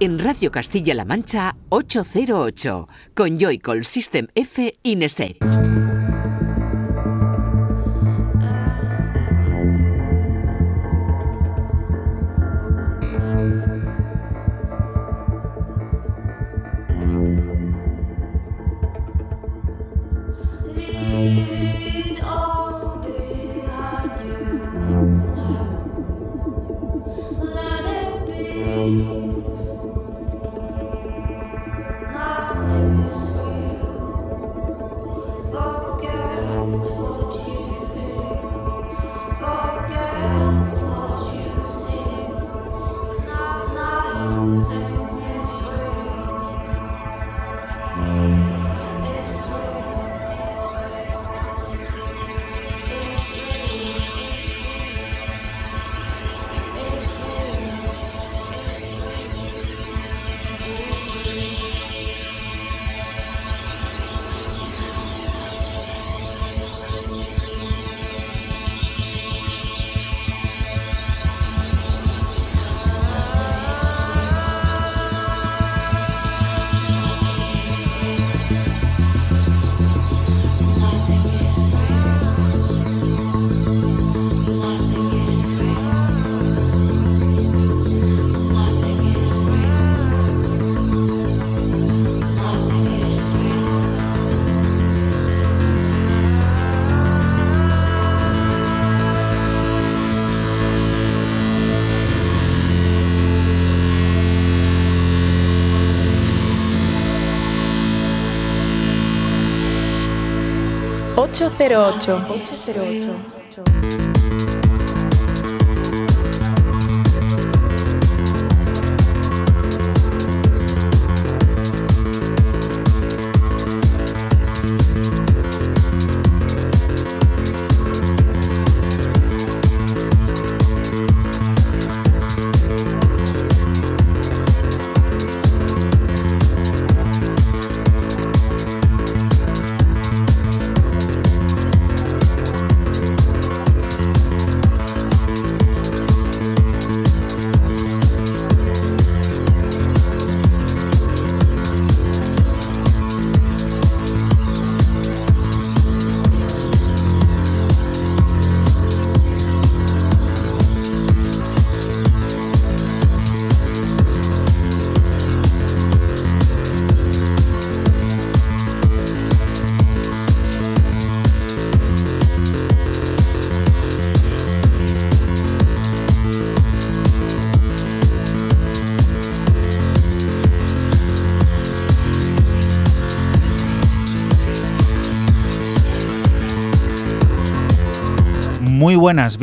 en Radio Castilla-La Mancha 808 con Joycall System F Ineset. 808.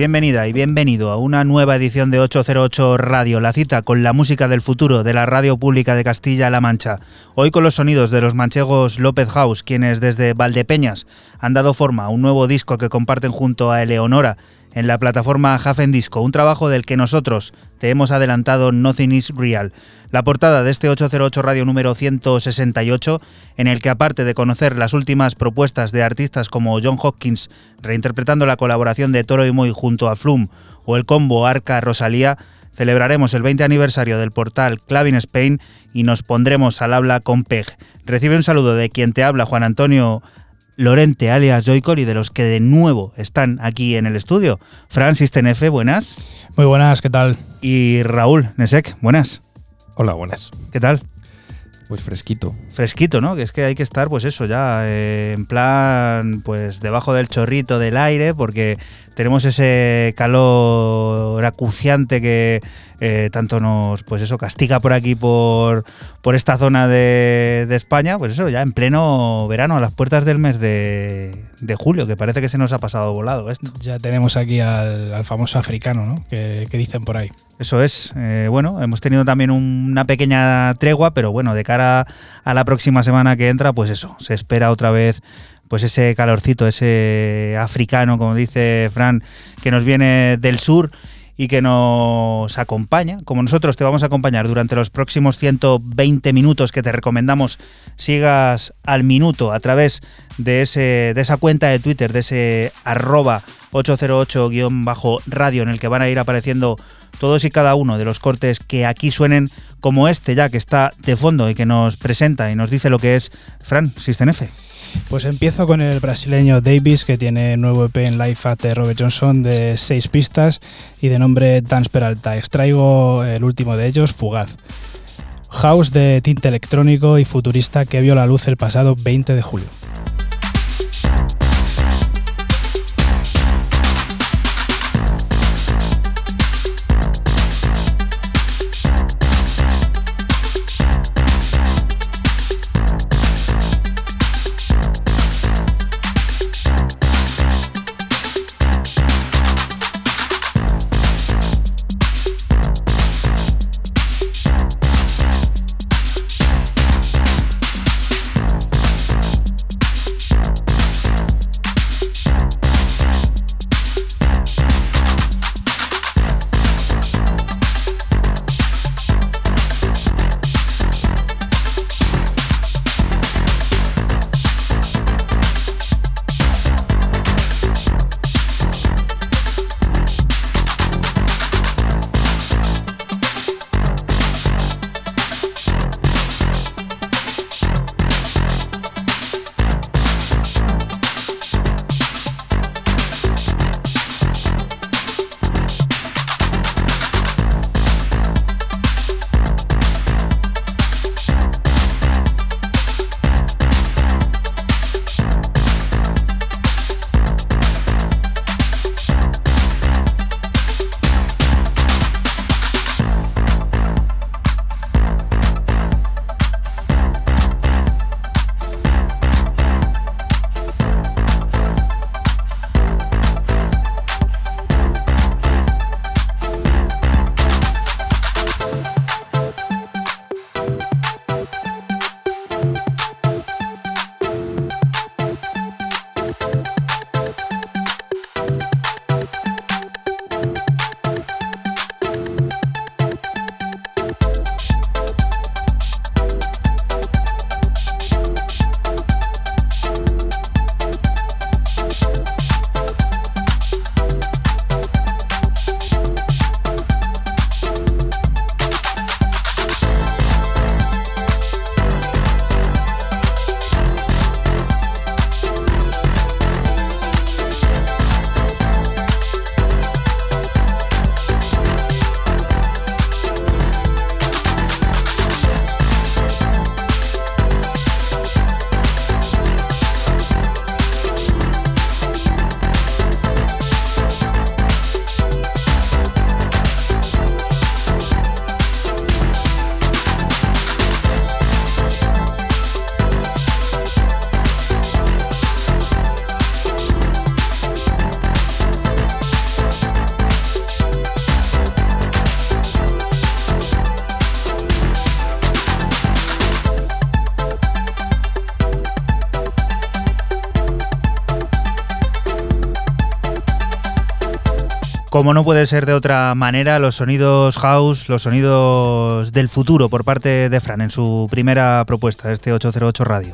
Bienvenida y bienvenido a una nueva edición de 808 Radio, la cita con la música del futuro de la radio pública de Castilla-La Mancha. Hoy con los sonidos de los manchegos López House, quienes desde Valdepeñas han dado forma a un nuevo disco que comparten junto a Eleonora en la plataforma Hafen Disco, un trabajo del que nosotros te hemos adelantado Nothing is Real, la portada de este 808 Radio número 168, en el que aparte de conocer las últimas propuestas de artistas como John Hopkins reinterpretando la colaboración de Toro y Moy junto a Flum o el combo Arca Rosalía, celebraremos el 20 aniversario del portal Clavin Spain y nos pondremos al habla con Peg. Recibe un saludo de quien te habla, Juan Antonio Lorente, alias Joycor, y de los que de nuevo están aquí en el estudio. Francis Tenefe, buenas. Muy buenas, ¿qué tal? Y Raúl Nesek, buenas. Hola, buenas. ¿Qué tal? Pues fresquito. Fresquito, ¿no? Que es que hay que estar, pues eso, ya eh, en plan, pues debajo del chorrito del aire, porque tenemos ese calor acuciante que eh, tanto nos, pues eso, castiga por aquí, por, por esta zona de, España, pues eso, ya en pleno verano, a las puertas del mes de, julio, que parece que se nos ha pasado volado esto. Ya tenemos aquí al, famoso africano, ¿no? Que, dicen por ahí. Eso es, eh, bueno, hemos tenido también una pequeña tregua, pero bueno, de cara a la próxima semana que entra, pues eso, se espera otra vez pues ese calorcito, ese africano, como dice Fran, que nos viene del sur y que nos acompaña, como nosotros te vamos a acompañar durante los próximos 120 minutos que te recomendamos sigas al minuto a través de, ese, de esa cuenta de Twitter, de ese arroba 808-radio en el que van a ir apareciendo todos y cada uno de los cortes que aquí suenen como este ya que está de fondo y que nos presenta y nos dice lo que es Fran, System F. Pues empiezo con el brasileño Davis, que tiene nuevo EP en Live at de Robert Johnson de seis pistas y de nombre Dance Peralta. Extraigo el último de ellos, Fugaz. House de tinte electrónico y futurista que vio la luz el pasado 20 de julio. Como no puede ser de otra manera, los sonidos house, los sonidos del futuro por parte de Fran en su primera propuesta, este 808 Radio.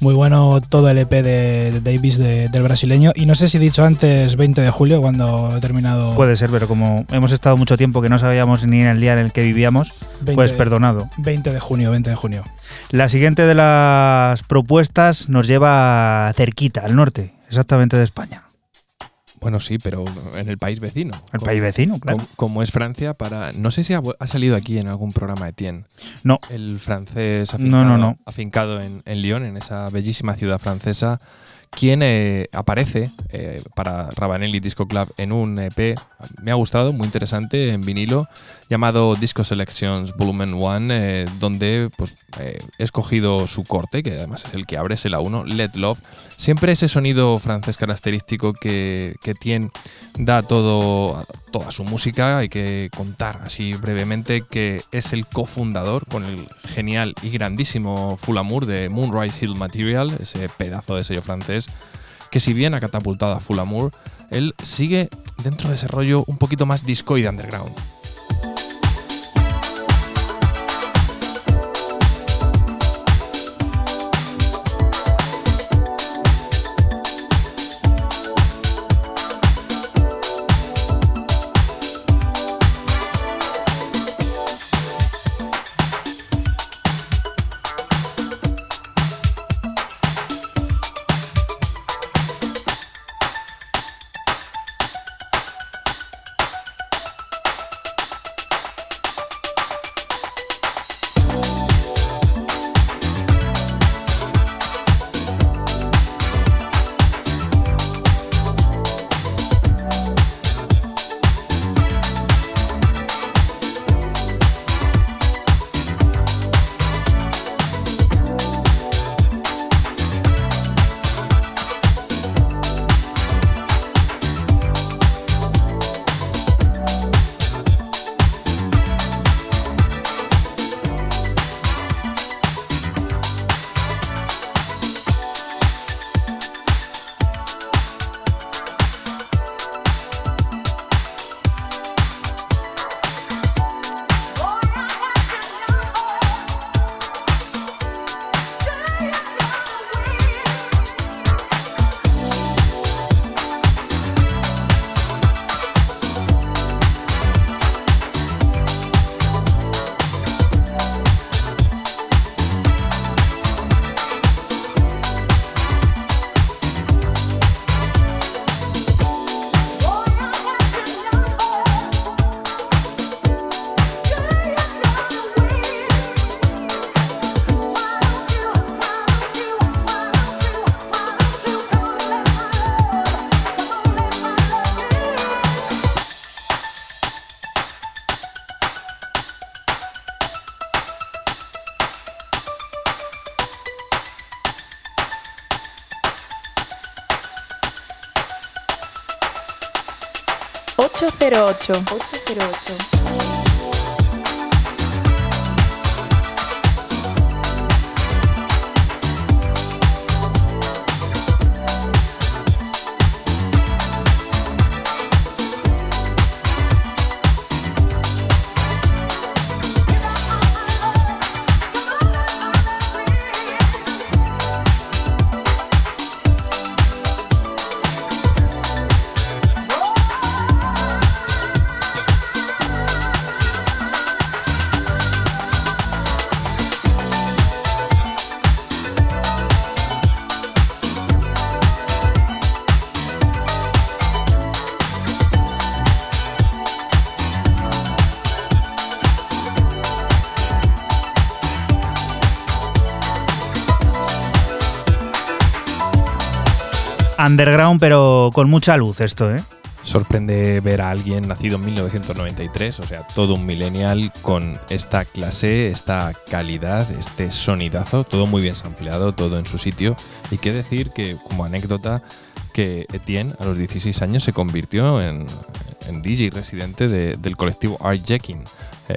Muy bueno todo el EP de, Davis del brasileño. Y no sé si he dicho antes 20 de julio cuando he terminado. Puede ser, pero como hemos estado mucho tiempo que no sabíamos ni en el día en el que vivíamos, pues perdonado. 20 de junio, 20 de junio. La siguiente de las propuestas nos lleva cerquita, al norte, exactamente de España. Bueno, sí, pero en el país vecino. El país vecino, claro. Como, es Francia, para. No sé si ha, salido aquí en algún programa Etienne. No. El francés afincado, no, no, no. afincado en, en Lyon, en esa bellísima ciudad francesa quien eh, aparece eh, para Rabanelli Disco Club en un EP, me ha gustado, muy interesante, en vinilo, llamado Disco Selections Volumen 1, eh, donde pues, he escogido su corte, que además es el que abre, es el A1, Let Love. Siempre ese sonido francés característico que, que tiene, da todo, toda su música. Hay que contar así brevemente que es el cofundador con el genial y grandísimo Full Amour de Moonrise Hill Material, ese pedazo de sello francés, que si bien ha catapultado a Full Amour, él sigue dentro de ese rollo un poquito más disco y de underground. 808. 808. Pero con mucha luz esto, ¿eh? Sorprende ver a alguien nacido en 1993, o sea, todo un millennial con esta clase, esta calidad, este sonidazo, todo muy bien sampleado, todo en su sitio. Y qué decir que, como anécdota, que Etienne a los 16 años se convirtió en, DJ residente del colectivo Art Jacking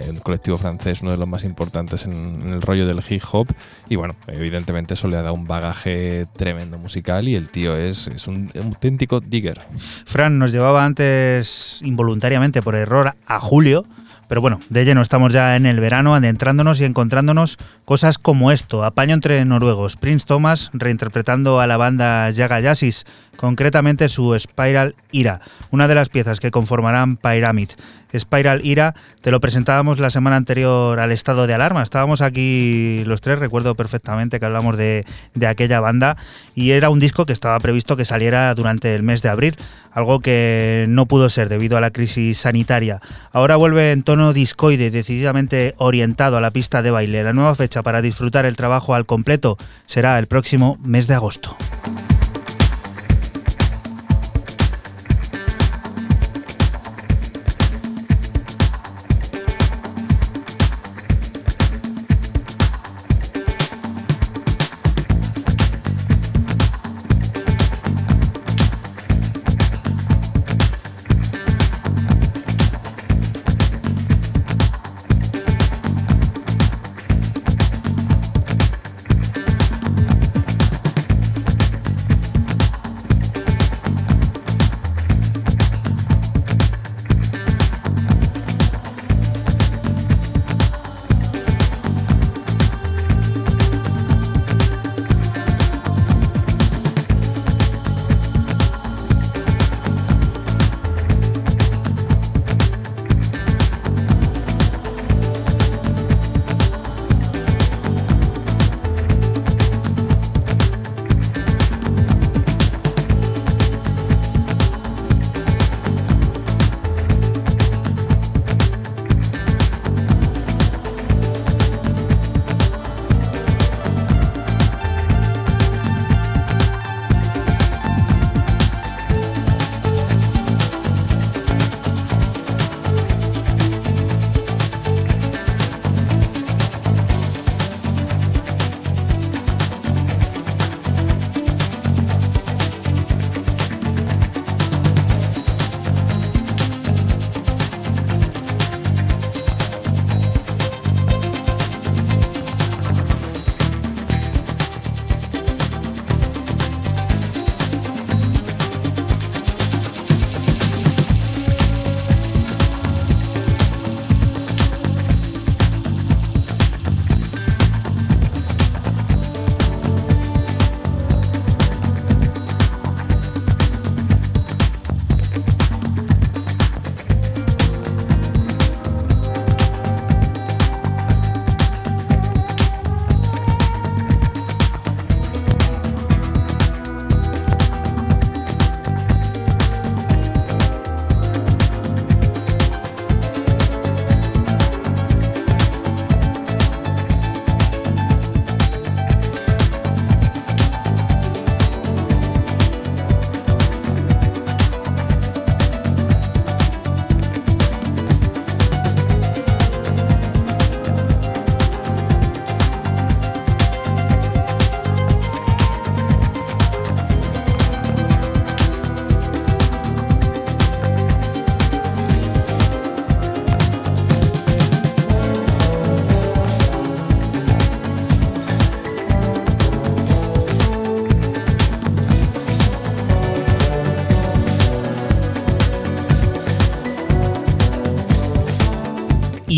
un colectivo francés, uno de los más importantes en, el rollo del hip hop. Y bueno, evidentemente eso le ha dado un bagaje tremendo musical y el tío es, un, auténtico digger. Fran nos llevaba antes involuntariamente por error a Julio. Pero bueno, de lleno estamos ya en el verano, adentrándonos y encontrándonos cosas como esto. Apaño entre noruegos. Prince Thomas reinterpretando a la banda Yaga Yassis, concretamente su Spiral Ira, una de las piezas que conformarán Pyramid. Spiral Ira, te lo presentábamos la semana anterior al estado de alarma. Estábamos aquí los tres, recuerdo perfectamente que hablamos de, aquella banda y era un disco que estaba previsto que saliera durante el mes de abril, algo que no pudo ser debido a la crisis sanitaria. Ahora vuelve en tono discoide, decididamente orientado a la pista de baile. La nueva fecha para disfrutar el trabajo al completo será el próximo mes de agosto.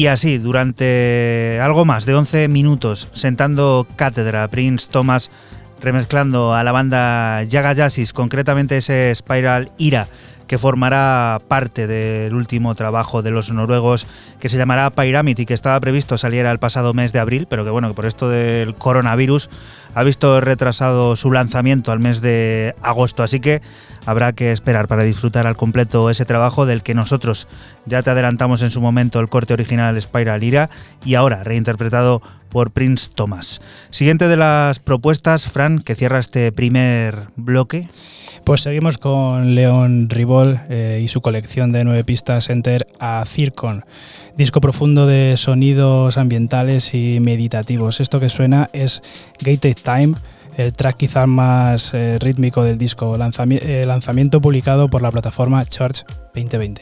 Y así, durante algo más de 11 minutos, sentando cátedra, Prince Thomas remezclando a la banda Yaga Yassis, concretamente ese Spiral Ira, que formará parte del último trabajo de los noruegos que se llamará Pyramid y que estaba previsto saliera el pasado mes de abril, pero que bueno, que por esto del coronavirus ha visto retrasado su lanzamiento al mes de agosto, así que habrá que esperar para disfrutar al completo ese trabajo del que nosotros ya te adelantamos en su momento el corte original Spiral Ira y ahora reinterpretado por Prince Thomas. Siguiente de las propuestas, Fran, que cierra este primer bloque. Pues seguimos con Leon Ribol eh, y su colección de nueve pistas Enter a Circon, disco profundo de sonidos ambientales y meditativos. Esto que suena es Gated Time, el track quizás más eh, rítmico del disco, eh, lanzamiento publicado por la plataforma Church 2020.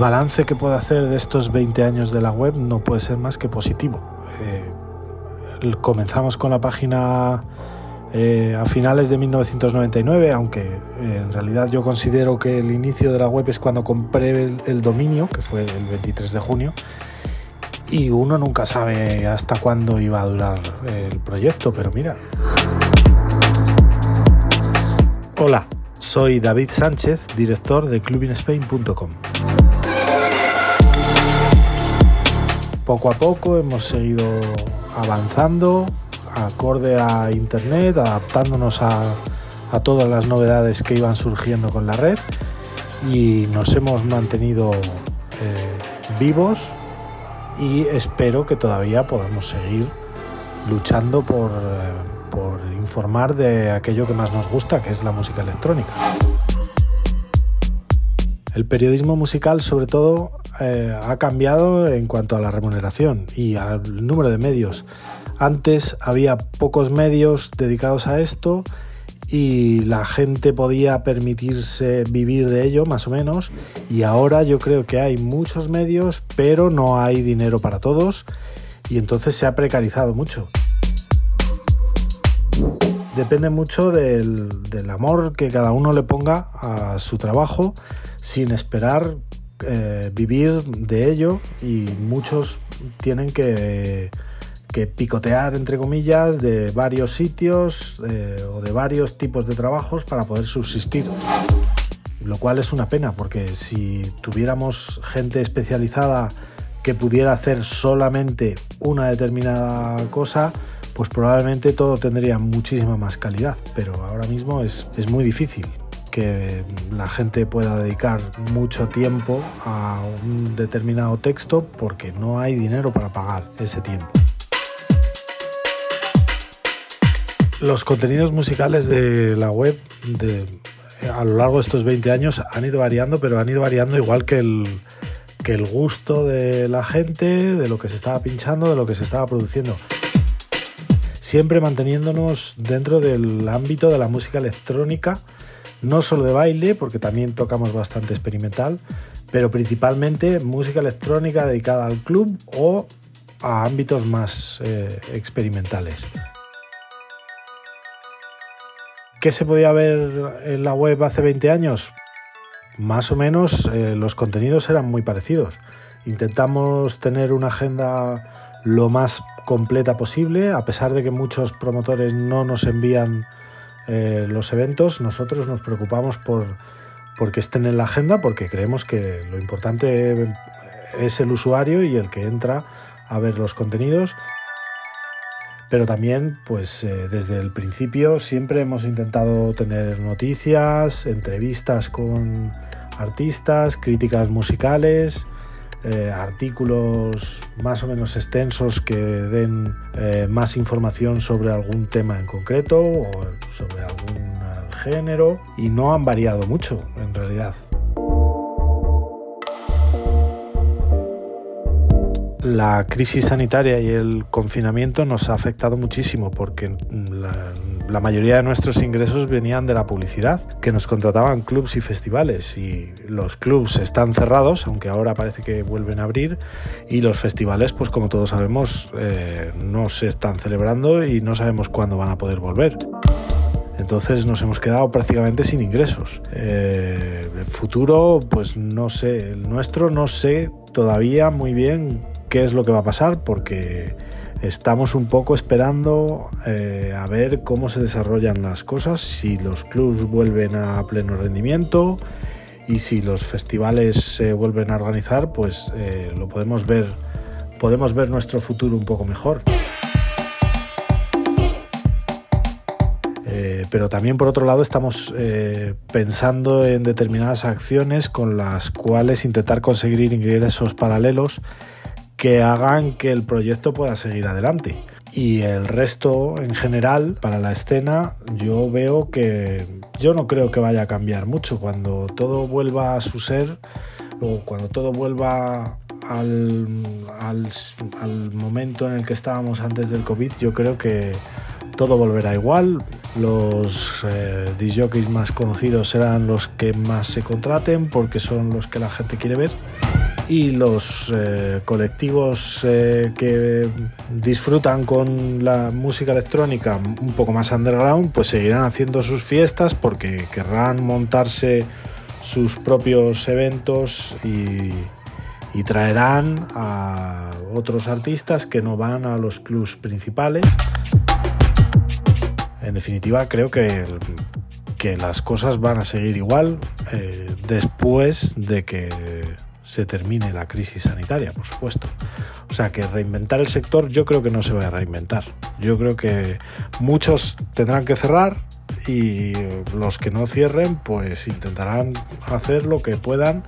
Balance que puedo hacer de estos 20 años de la web no puede ser más que positivo. Eh, comenzamos con la página eh, a finales de 1999, aunque eh, en realidad yo considero que el inicio de la web es cuando compré el, dominio, que fue el 23 de junio, y uno nunca sabe hasta cuándo iba a durar el proyecto, pero mira. Hola, soy David Sánchez, director de clubinspain.com. poco a poco hemos seguido avanzando acorde a Internet, adaptándonos a, todas las novedades que iban surgiendo con la red y nos hemos mantenido eh, vivos y espero que todavía podamos seguir luchando por, eh, por informar de aquello que más nos gusta, que es la música electrónica. El periodismo musical, sobre todo, eh, ha cambiado en cuanto a la remuneración y al número de medios. Antes había pocos medios dedicados a esto y la gente podía permitirse vivir de ello, más o menos, y ahora yo creo que hay muchos medios, pero no hay dinero para todos, y entonces se ha precarizado mucho. Depende mucho del, amor que cada uno le ponga a su trabajo sin esperar eh, vivir de ello y muchos tienen que, picotear, entre comillas, de varios sitios eh, o de varios tipos de trabajos para poder subsistir. Lo cual es una pena porque si tuviéramos gente especializada que pudiera hacer solamente una determinada cosa, pues probablemente todo tendría muchísima más calidad, pero ahora mismo es, es muy difícil que la gente pueda dedicar mucho tiempo a un determinado texto porque no hay dinero para pagar ese tiempo. Los contenidos musicales de la web a lo largo de estos 20 años han ido variando, pero han ido variando igual que el, que el gusto de la gente, de lo que se estaba pinchando, de lo que se estaba produciendo siempre manteniéndonos dentro del ámbito de la música electrónica no solo de baile, porque también tocamos bastante experimental, pero principalmente música electrónica dedicada al club o a ámbitos más eh, experimentales. ¿Qué se podía ver en la web hace 20 años? Más o menos eh, los contenidos eran muy parecidos. Intentamos tener una agenda lo más completa posible, a pesar de que muchos promotores no nos envían eh, los eventos, nosotros nos preocupamos por, que estén en la agenda porque creemos que lo importante es el usuario y el que entra a ver los contenidos. Pero también, pues eh, desde el principio siempre hemos intentado tener noticias, entrevistas con artistas, críticas musicales, eh, artículos más o menos extensos que den eh, más información sobre algún tema en concreto o sobre algún género y no han variado mucho en realidad. La crisis sanitaria y el confinamiento nos ha afectado muchísimo porque la, mayoría de nuestros ingresos venían de la publicidad, que nos contrataban clubs y festivales y los clubs están cerrados, aunque ahora parece que vuelven a abrir, y los festivales, pues como todos sabemos, eh, no se están celebrando y no sabemos cuándo van a poder volver. Entonces nos hemos quedado prácticamente sin ingresos. Eh, el futuro, pues no sé, el nuestro no sé todavía muy bien qué es lo que va a pasar porque estamos un poco esperando eh, a ver cómo se desarrollan las cosas, si los clubs vuelven a pleno rendimiento y si los festivales se vuelven a organizar, pues eh, lo podemos ver, podemos ver nuestro futuro un poco mejor. Eh, pero también por otro lado estamos pensando en determinadas acciones con las cuales intentar conseguir ingresos paralelos que hagan que el proyecto pueda seguir adelante. Y el resto en general, para la escena, yo veo que yo no creo que vaya a cambiar mucho. Cuando todo vuelva a su ser o cuando todo vuelva al, al, momento en el que estábamos antes del COVID, yo creo que todo volverá igual, los eh, más conocidos serán los que más se contraten porque son los que la gente quiere ver y los eh, colectivos eh, que disfrutan con la música electrónica un poco más underground pues seguirán haciendo sus fiestas porque querrán montarse sus propios eventos y, traerán a otros artistas que no van a los clubs principales. En definitiva, creo que, que las cosas van a seguir igual eh, después de que se termine la crisis sanitaria, por supuesto. O sea que reinventar el sector yo creo que no se va a reinventar. Yo creo que muchos tendrán que cerrar y los que no cierren pues intentarán hacer lo que puedan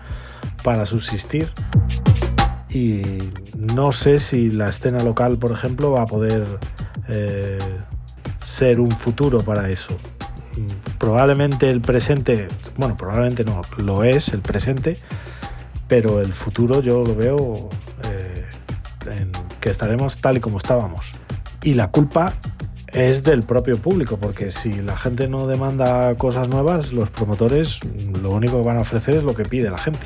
para subsistir. Y no sé si la escena local, por ejemplo, va a poder eh, ser un futuro para eso. Probablemente el presente, bueno, probablemente no, lo es el presente, pero el futuro yo lo veo eh, en que estaremos tal y como estábamos. Y la culpa es del propio público, porque si la gente no demanda cosas nuevas, los promotores lo único que van a ofrecer es lo que pide la gente.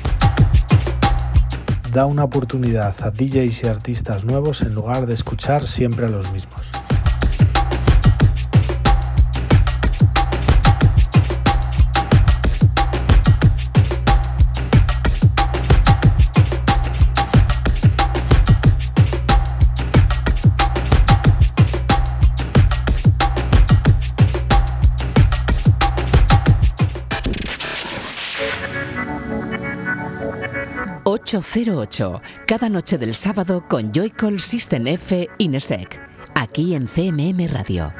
Da una oportunidad a DJs y artistas nuevos en lugar de escuchar siempre a los mismos. 808, cada noche del sábado con Joycall System F Inesec, aquí en CMM Radio.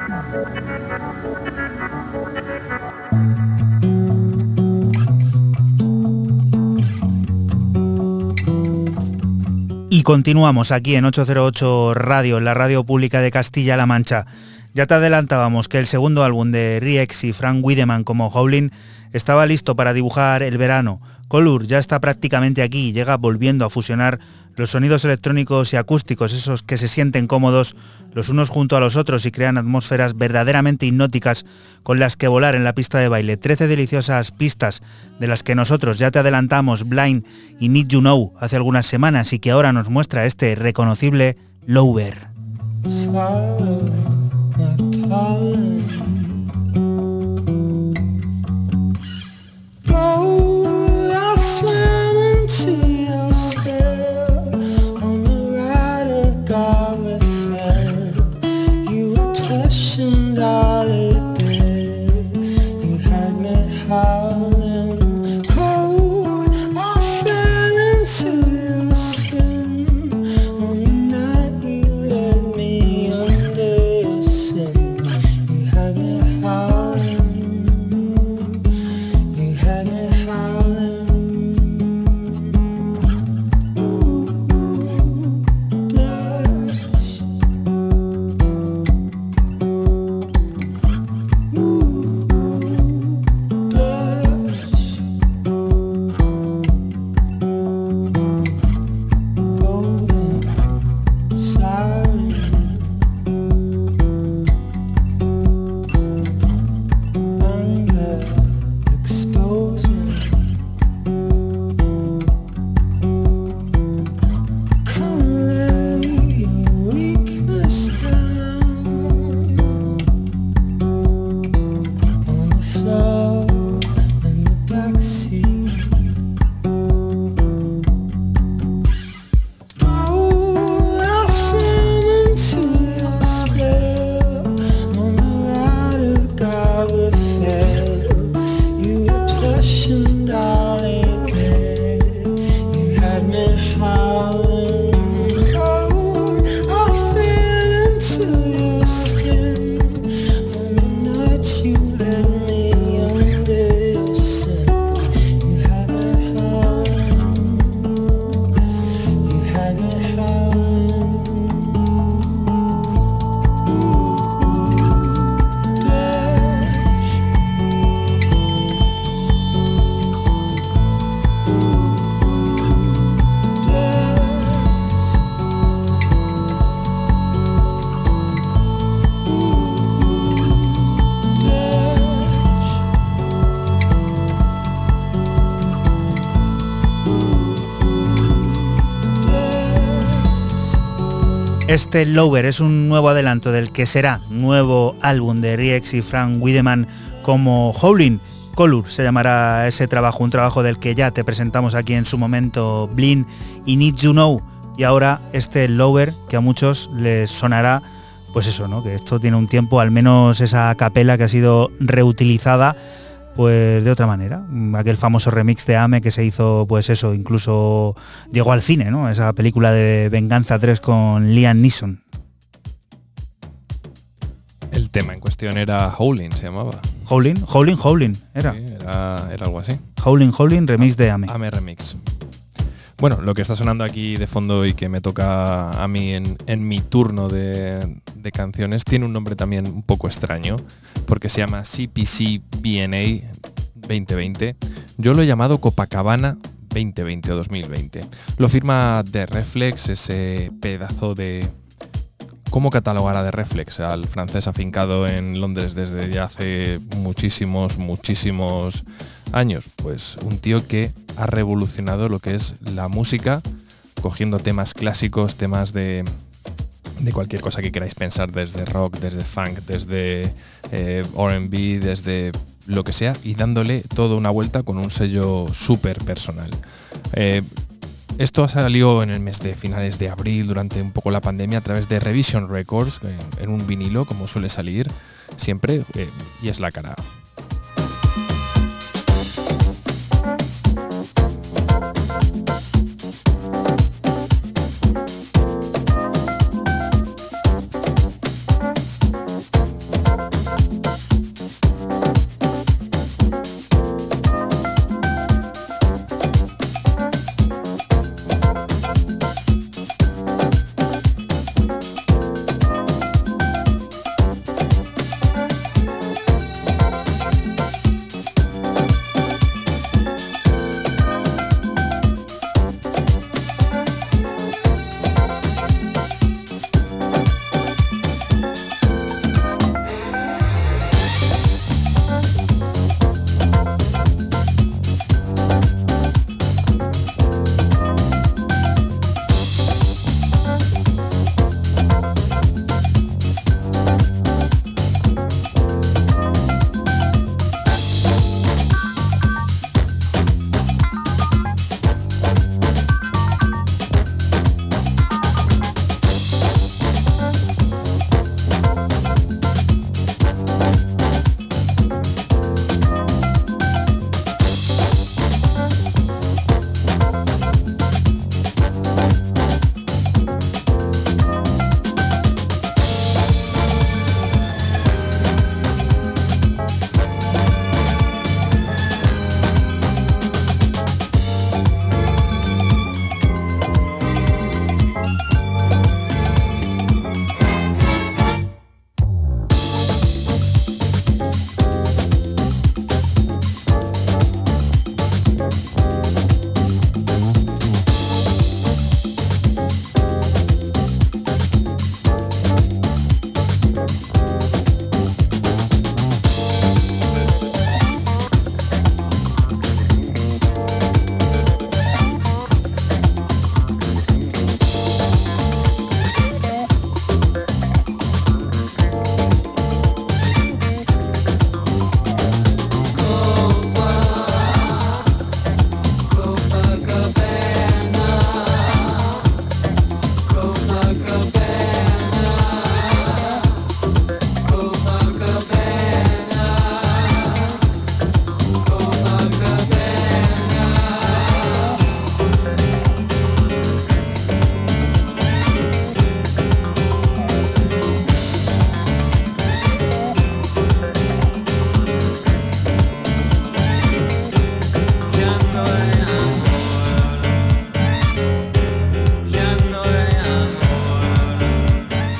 Y continuamos aquí en 808 Radio, la radio pública de Castilla-La Mancha. Ya te adelantábamos que el segundo álbum de Riex y Frank Wiedemann como Howlin estaba listo para dibujar el verano, Colur ya está prácticamente aquí y llega volviendo a fusionar los sonidos electrónicos y acústicos, esos que se sienten cómodos los unos junto a los otros y crean atmósferas verdaderamente hipnóticas con las que volar en la pista de baile. Trece deliciosas pistas de las que nosotros ya te adelantamos Blind y Need You Know hace algunas semanas y que ahora nos muestra este reconocible Lower. swam into Este Lover es un nuevo adelanto del que será nuevo álbum de Riex y Frank Wiedemann como Howling. Color se llamará ese trabajo, un trabajo del que ya te presentamos aquí en su momento Blin y Need You Know. Y ahora este Lover que a muchos les sonará, pues eso, ¿no? Que esto tiene un tiempo, al menos esa capela que ha sido reutilizada pues de otra manera. Aquel famoso remix de Ame que se hizo, pues eso, incluso llegó al cine, ¿no? Esa película de Venganza 3 con Liam Neeson. El tema en cuestión era Howling, se llamaba. Howling, Howling, Howling, era. era, era algo así. Howling, Howling, remix de Ame. Ame remix. Bueno, lo que está sonando aquí de fondo y que me toca a mí en, mi turno de, canciones tiene un nombre también un poco extraño, porque se llama CPC BNA 2020. Yo lo he llamado Copacabana 2020 o 2020. Lo firma The Reflex, ese pedazo de... ¿Cómo catalogar a The Reflex? Al francés afincado en Londres desde ya hace muchísimos, muchísimos años? Pues un tío que ha revolucionado lo que es la música, cogiendo temas clásicos, temas de, de cualquier cosa que queráis pensar, desde rock, desde funk, desde eh, RB, desde lo que sea, y dándole toda una vuelta con un sello súper personal. Eh, esto ha salido en el mes de finales de abril, durante un poco la pandemia, a través de Revision Records, en un vinilo, como suele salir siempre, eh, y es la cara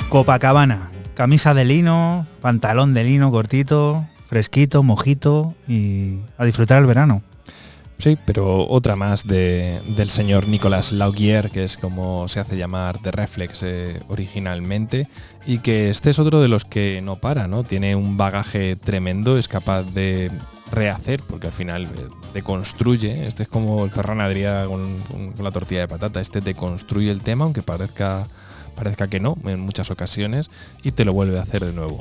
Copacabana. Camisa de lino, pantalón de lino cortito, fresquito, mojito y a disfrutar el verano. Sí, pero otra más del señor Nicolas Laugier, que es como se hace llamar de Reflex eh, originalmente, y que este es otro de los que no para, ¿no? Tiene un bagaje tremendo, es capaz de rehacer, porque al final eh, deconstruye, este es como el Ferran Adrià con, con la tortilla de patata, este deconstruye el tema, aunque parezca parezca que no en muchas ocasiones y te lo vuelve a hacer de nuevo.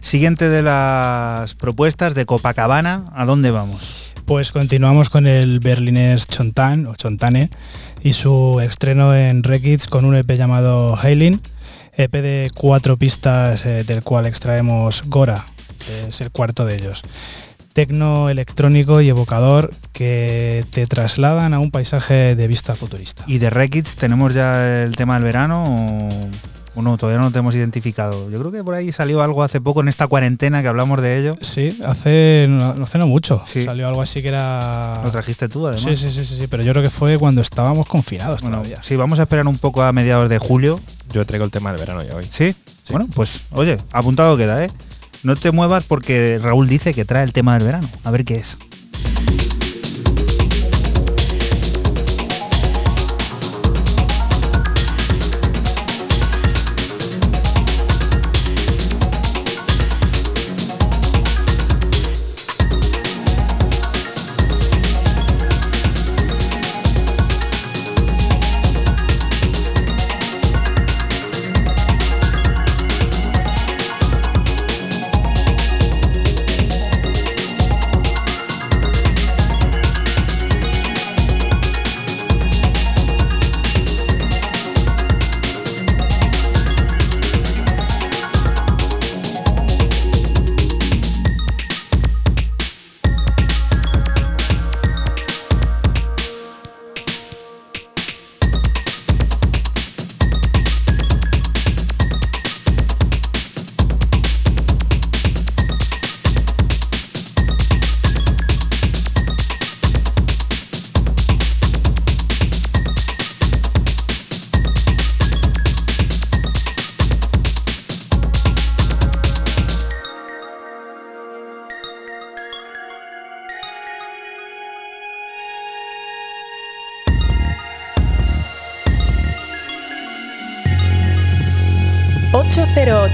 Siguiente de las propuestas de Copacabana, ¿a dónde vamos? Pues continuamos con el berlinés Chontan o Chontane y su estreno en Rekids con un EP llamado Hailing, EP de cuatro pistas eh, del cual extraemos Gora, que es el cuarto de ellos. Tecno electrónico y evocador que te trasladan a un paisaje de vista futurista. ¿Y de Rekids tenemos ya el tema del verano o bueno, todavía no lo tenemos identificado. Yo creo que por ahí salió algo hace poco en esta cuarentena que hablamos de ello. Sí, hace no, hace no mucho. Salió algo así que era. Lo trajiste tú, además. Sí, sí, sí, sí, pero yo creo que fue cuando estábamos confinados todavía. Sí, vamos a esperar un poco a mediados de julio. Yo traigo el tema del verano ya hoy. ¿Sí? ¿Sí? Bueno, pues oye, apuntado queda, ¿eh? No te muevas porque Raúl dice que trae el tema del verano. A ver qué es.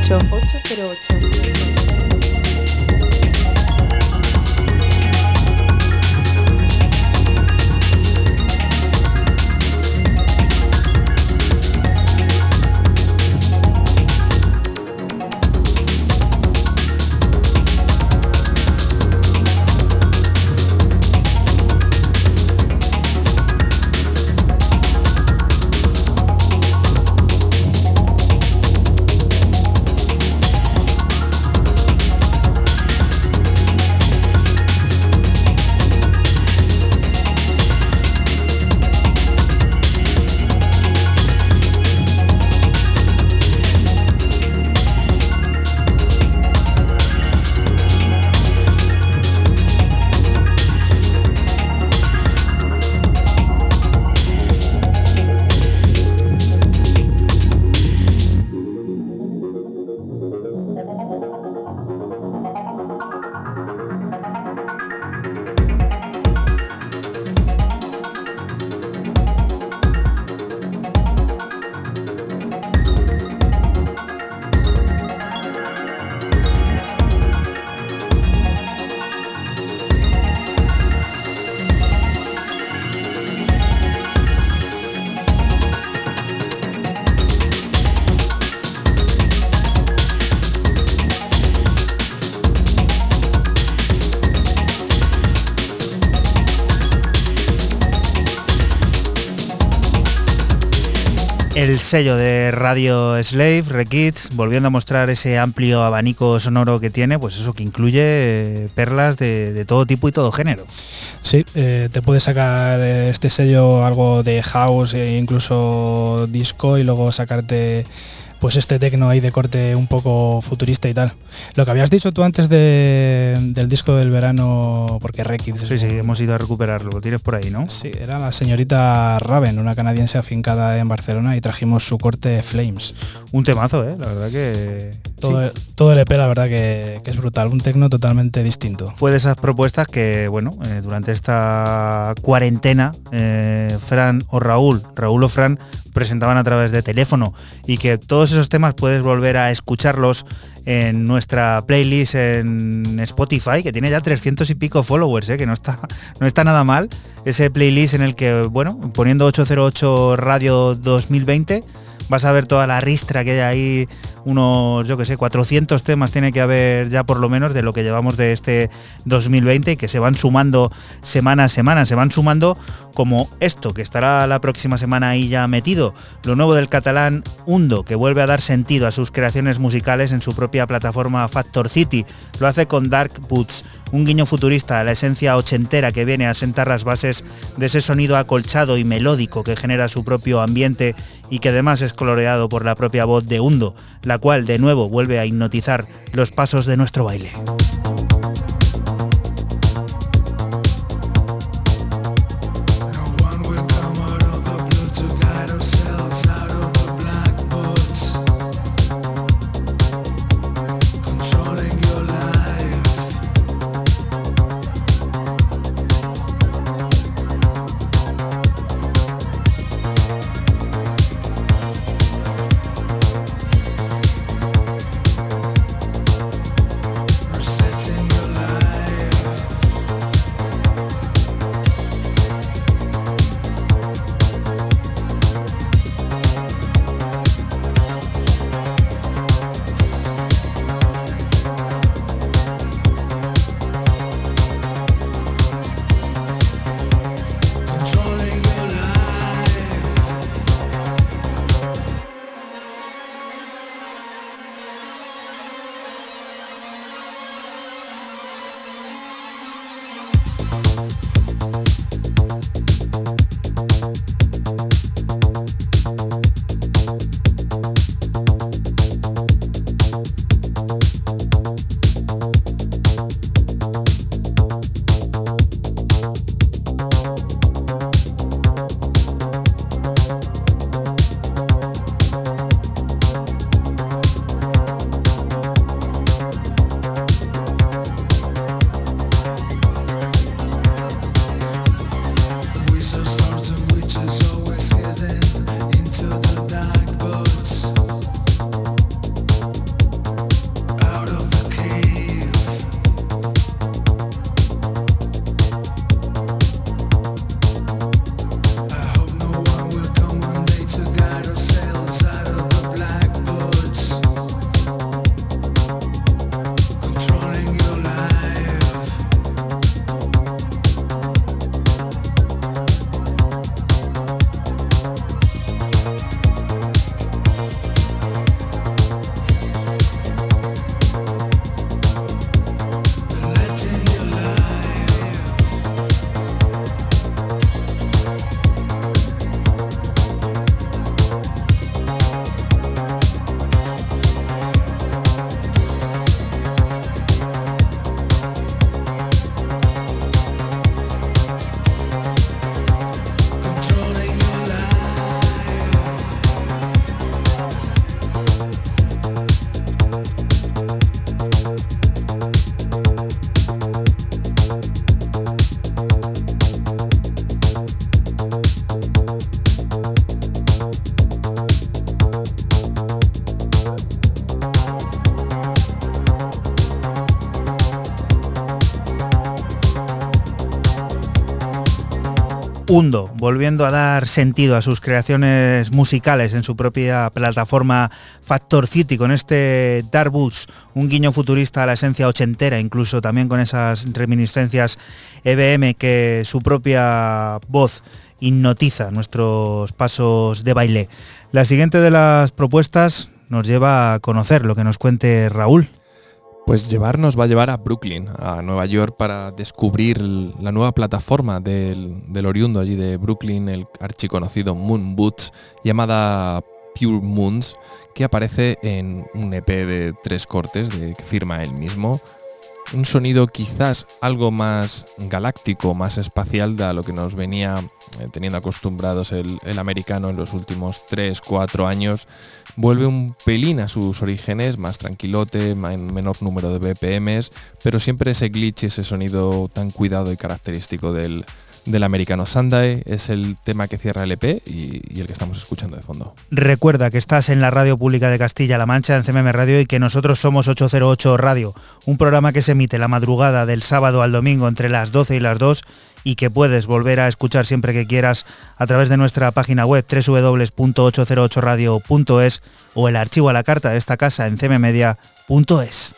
808. Sello de Radio Slave, Rekids, volviendo a mostrar ese amplio abanico sonoro que tiene, pues eso que incluye eh, perlas de, todo tipo y todo género. Sí, eh, te puede sacar eh, este sello algo de house e incluso disco y luego sacarte pues este tecno ahí de corte un poco futurista y tal. Lo que habías dicho tú antes del disco del verano, porque Rekids... Sí, sí, hemos ido a recuperarlo, lo tienes por ahí, ¿no? Sí, era la señorita Raven, una canadiense afincada en Barcelona y trajimos su corte Flames. Un temazo, ¿eh? La verdad que... Todo, todo el EP, la verdad que, es brutal, un tecno totalmente distinto. Fue de esas propuestas que, bueno, eh, durante esta cuarentena, eh, Fran o Raúl, Raúl o Fran, presentaban a través de teléfono y que todos esos temas puedes volver a escucharlos en nuestra playlist en Spotify, que tiene ya 300 y pico followers, ¿eh? que no está, no está nada mal. Ese playlist en el que, bueno, poniendo 808 Radio 2020, vas a ver toda la ristra que hay ahí, unos, yo que sé, 400 temas tiene que haber ya por lo menos de lo que llevamos de este 2020 y que se van sumando semana a semana, se van sumando como esto, que estará la próxima semana ahí ya metido, lo nuevo del catalán Hundo, que vuelve a dar sentido a sus creaciones musicales en su propia plataforma Factor City, lo hace con Dark Boots, un guiño futurista a la esencia ochentera que viene a sentar las bases de ese sonido acolchado y melódico que genera su propio ambiente y que además es coloreado por la propia voz de Hundo, la cual de nuevo vuelve a hipnotizar los pasos de nuestro baile. Hundo, volviendo a dar sentido a sus creaciones musicales en su propia plataforma Factor City, con este Dark Boots, un guiño futurista a la esencia ochentera, incluso también con esas reminiscencias EBM que su propia voz hipnotiza nuestros pasos de baile. La siguiente de las propuestas nos lleva a conocer lo que nos cuente Raúl. Pues llevarnos va a llevar a Brooklyn, a Nueva York, para descubrir la nueva plataforma del, oriundo allí de Brooklyn, el archiconocido Moon Boots, llamada Pure Moons, que aparece en un EP de tres cortes de, que firma él mismo. Un sonido quizás algo más galáctico, más espacial de a lo que nos venía eh, teniendo acostumbrados el, americano en los últimos 3-4 años vuelve un pelín a sus orígenes, más tranquilote, menor número de BPMs, pero siempre ese glitch, ese sonido tan cuidado y característico del, americano Sunday es el tema que cierra el EP y, el que estamos escuchando de fondo. Recuerda que estás en la radio pública de Castilla-La Mancha, en CMM Radio, y que nosotros somos 808 Radio, un programa que se emite la madrugada del sábado al domingo entre las 12 y las 2 y que puedes volver a escuchar siempre que quieras a través de nuestra página web www.808radio.es o el archivo a la carta de esta casa en cmmedia.es.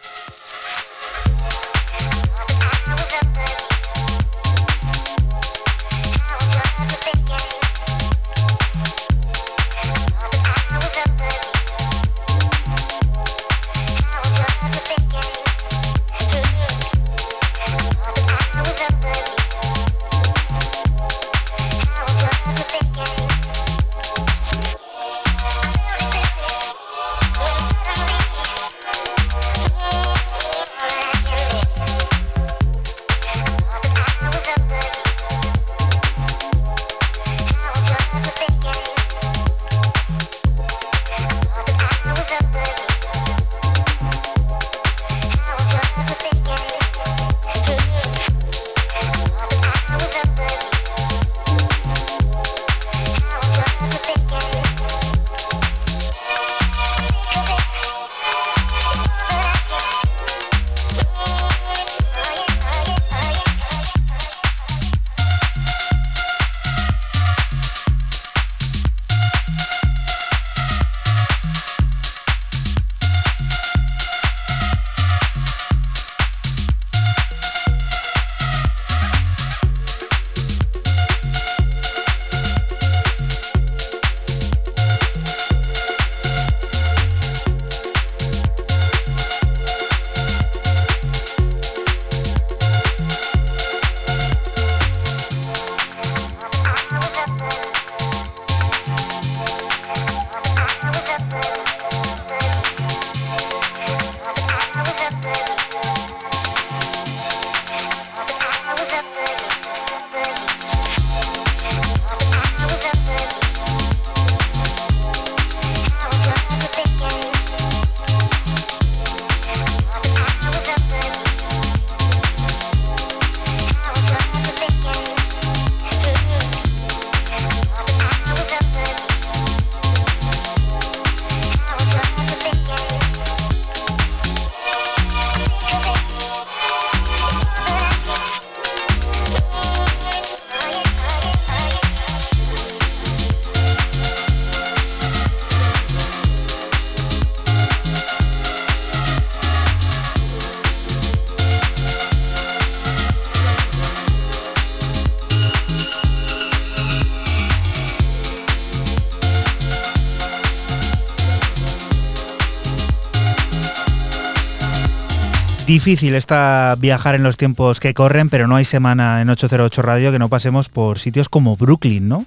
Difícil está viajar en los tiempos que corren, pero no hay semana en 808 Radio que no pasemos por sitios como Brooklyn, ¿no?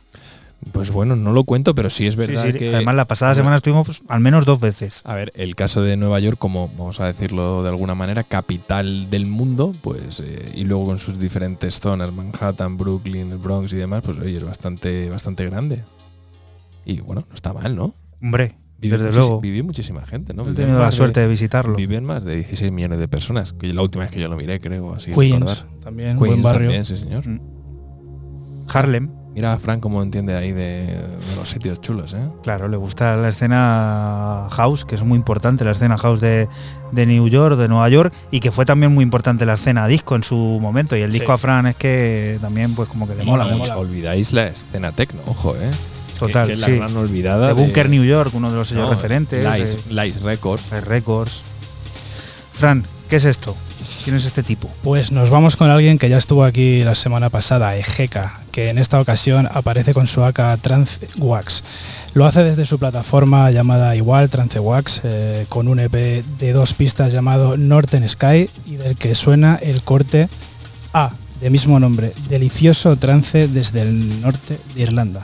Pues bueno, no lo cuento, pero sí es verdad que... Además, la pasada semana estuvimos al menos dos veces. A ver, el caso de Nueva York, como vamos a decirlo de alguna manera, capital del mundo, pues, eh, y luego con sus diferentes zonas, Manhattan, Brooklyn, el Bronx y demás, pues oye, es bastante, bastante grande. Y bueno, no está mal, ¿no? Hombre, desde luego. Vivió muchísima gente, ¿no? He tenido la suerte de, visitarlo. Viven más de 16 millones de personas, que la última vez que yo lo miré, creo, así Queens, también, buen barrio. También, sí, señor. Mm. Harlem. Mira a Frank cómo entiende ahí de, los sitios chulos, ¿eh? Claro, le gusta la escena house, que es muy importante, la escena house de, de New York, de Nueva York, y que fue también muy importante la escena disco en su momento. Y el disco a Fran es que también, pues como que le mola mucho. Olvidáis la escena techno, ojo, ¿eh? Total, que, es la gran olvidada. De Bunker New York, uno de los sellos referentes. Lice, Records. Records. Fran, ¿qué es esto? ¿Quién es este tipo? Pues nos vamos con alguien que ya estuvo aquí la semana pasada, Ejeca, que en esta ocasión aparece con su AK Trance Wax. Lo hace desde su plataforma llamada igual, Trance Wax, eh, con un EP de dos pistas llamado Northern Sky y del que suena el corte A, de mismo nombre, Delicioso Trance desde el norte de Irlanda.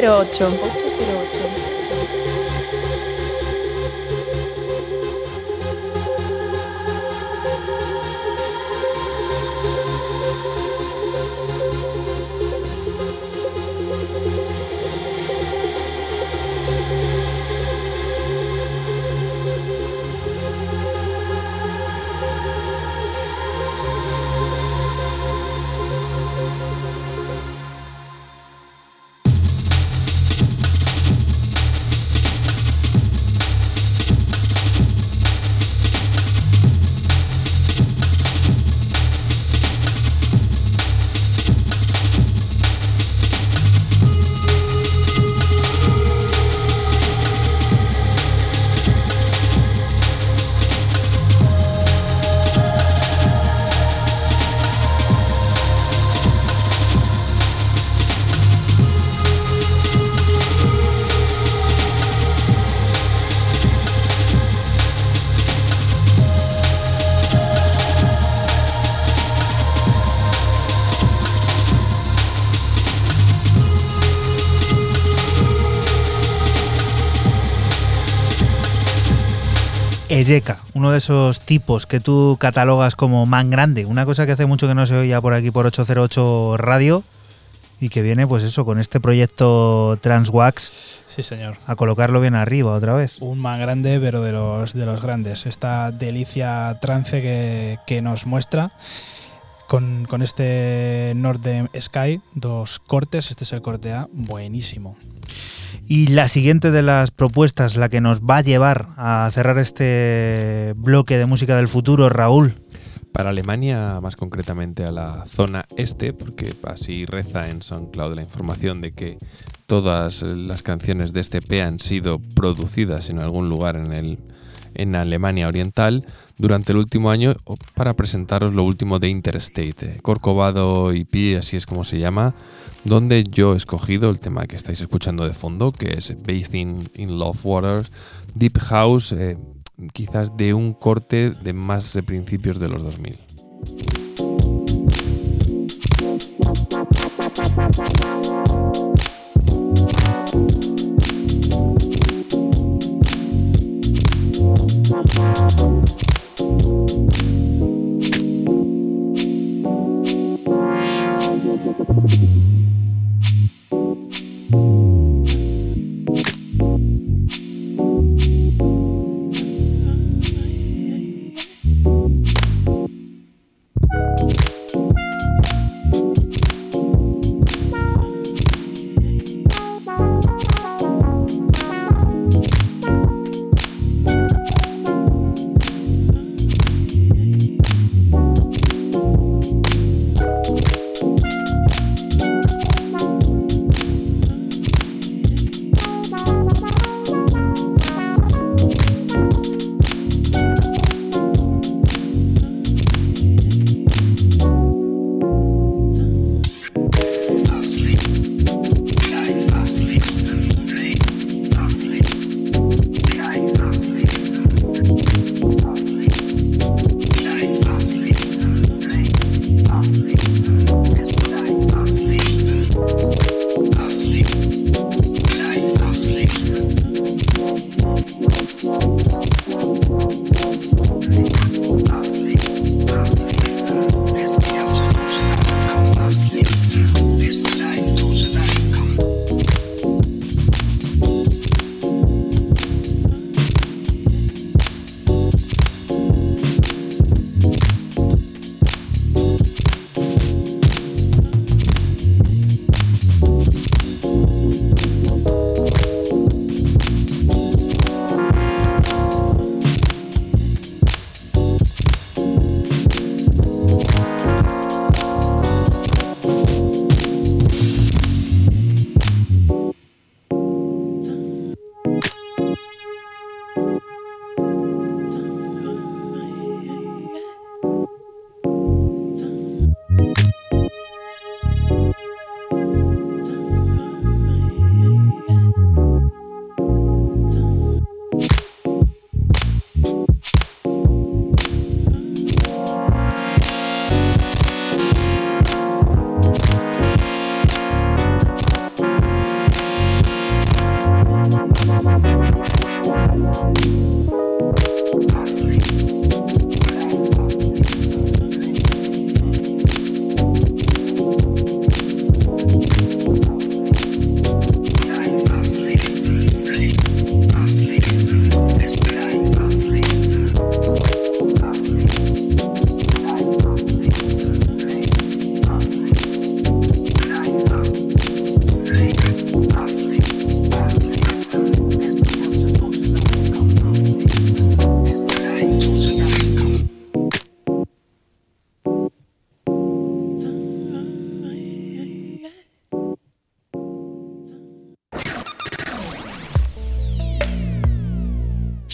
808. Eyeka, uno de esos tipos que tú catalogas como man grande, una cosa que hace mucho que no se oía por aquí por 808 Radio y que viene pues eso con este proyecto Transwax. Sí, señor. A colocarlo bien arriba otra vez. Un man grande, pero de los de los grandes. Esta delicia trance que, que nos muestra con, con este Northern Sky, dos cortes, este es el corte A, buenísimo. Y la siguiente de las propuestas, la que nos va a llevar a cerrar este bloque de música del futuro, Raúl. Para Alemania, más concretamente a la zona este, porque así reza en SoundCloud la información de que todas las canciones de este P han sido producidas en algún lugar en, el, en Alemania Oriental durante el último año para presentaros lo último de Interstate. Corcovado EP, así es como se llama, donde yo he escogido el tema que estáis escuchando de fondo, que es Bathing in Love Waters, Deep House, eh, quizás de un corte de más de principios de los 2000.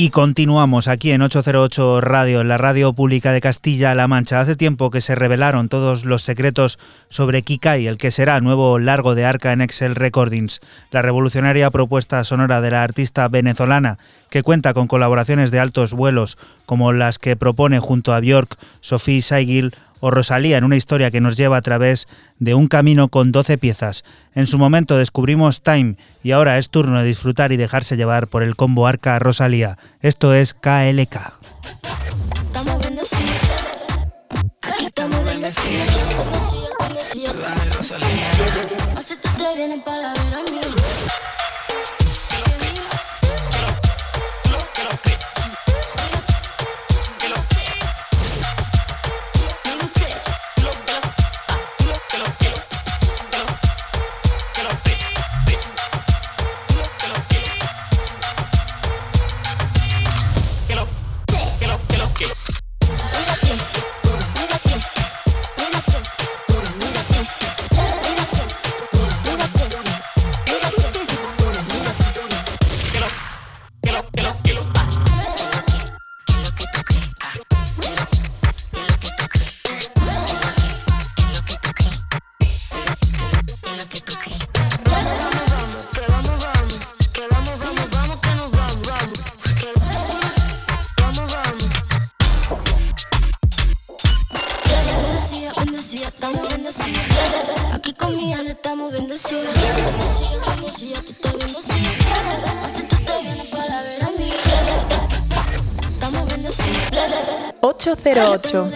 Y continuamos aquí en 808 Radio, la radio pública de Castilla-La Mancha. Hace tiempo que se revelaron todos los secretos sobre Kikai, el que será nuevo largo de arca en Excel Recordings, la revolucionaria propuesta sonora de la artista venezolana, que cuenta con colaboraciones de altos vuelos como las que propone junto a Björk, Sophie Saigil o Rosalía en una historia que nos lleva a través de un camino con 12 piezas. En su momento descubrimos Time y ahora es turno de disfrutar y dejarse llevar por el combo Arca Rosalía. Esto es KLK. 808.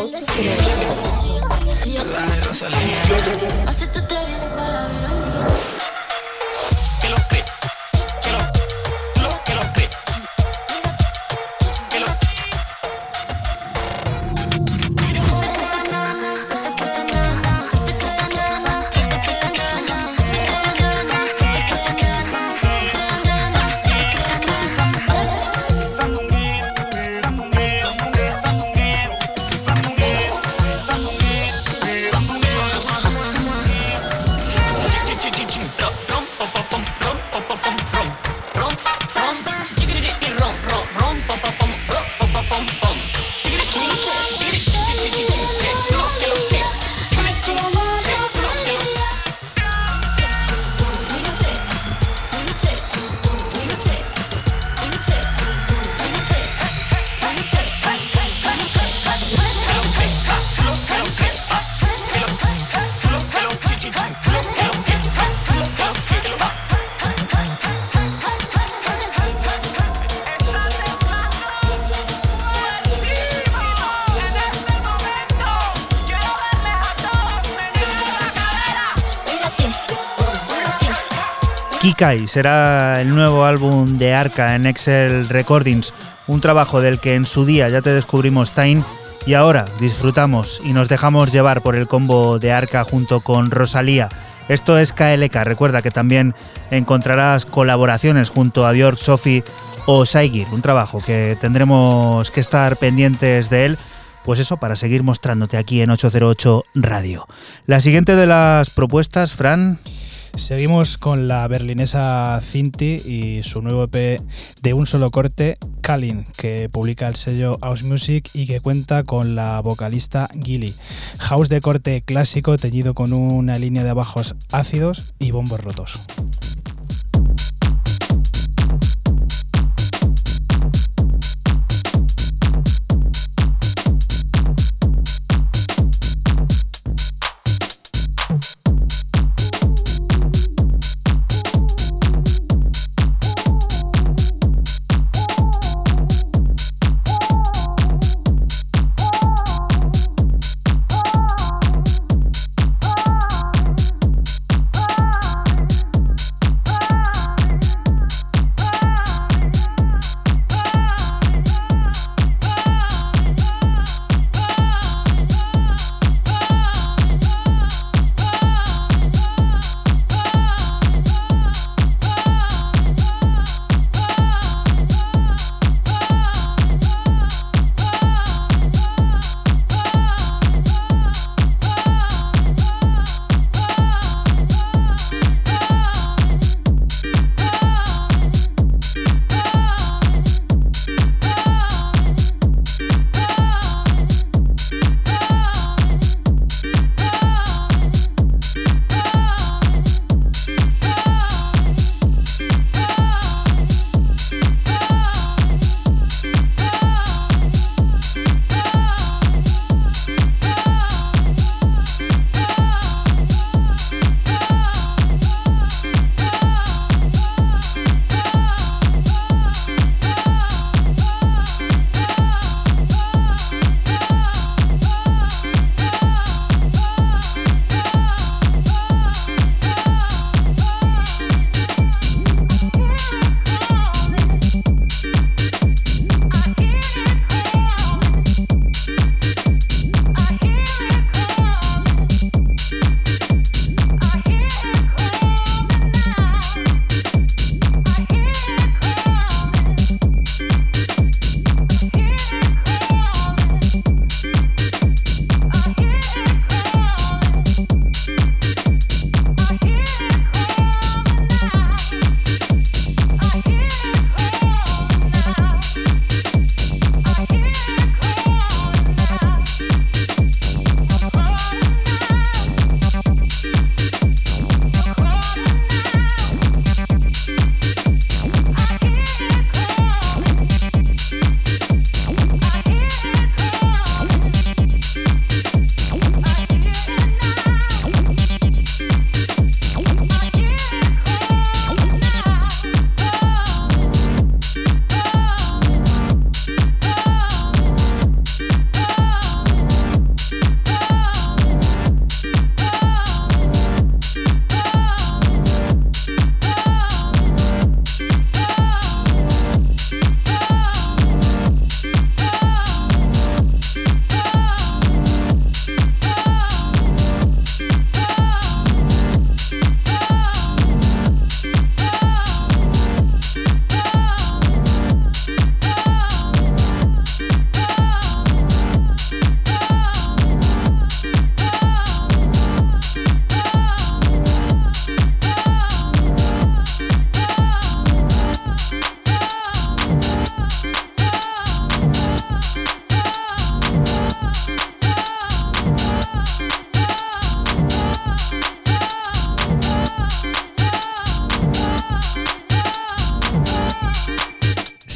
Kikai será el nuevo álbum de Arca en Excel Recordings, un trabajo del que en su día ya te descubrimos Time y ahora disfrutamos y nos dejamos llevar por el combo de Arca junto con Rosalía. Esto es KLK, recuerda que también encontrarás colaboraciones junto a Björk, Sophie o Saigir, un trabajo que tendremos que estar pendientes de él pues eso, para seguir mostrándote aquí en 808 Radio. La siguiente de las propuestas, Fran. Seguimos con la berlinesa Cinti y su nuevo EP de un solo corte, Kalin, que publica el sello House Music y que cuenta con la vocalista Gilly. House de corte clásico teñido con una línea de bajos ácidos y bombos rotos.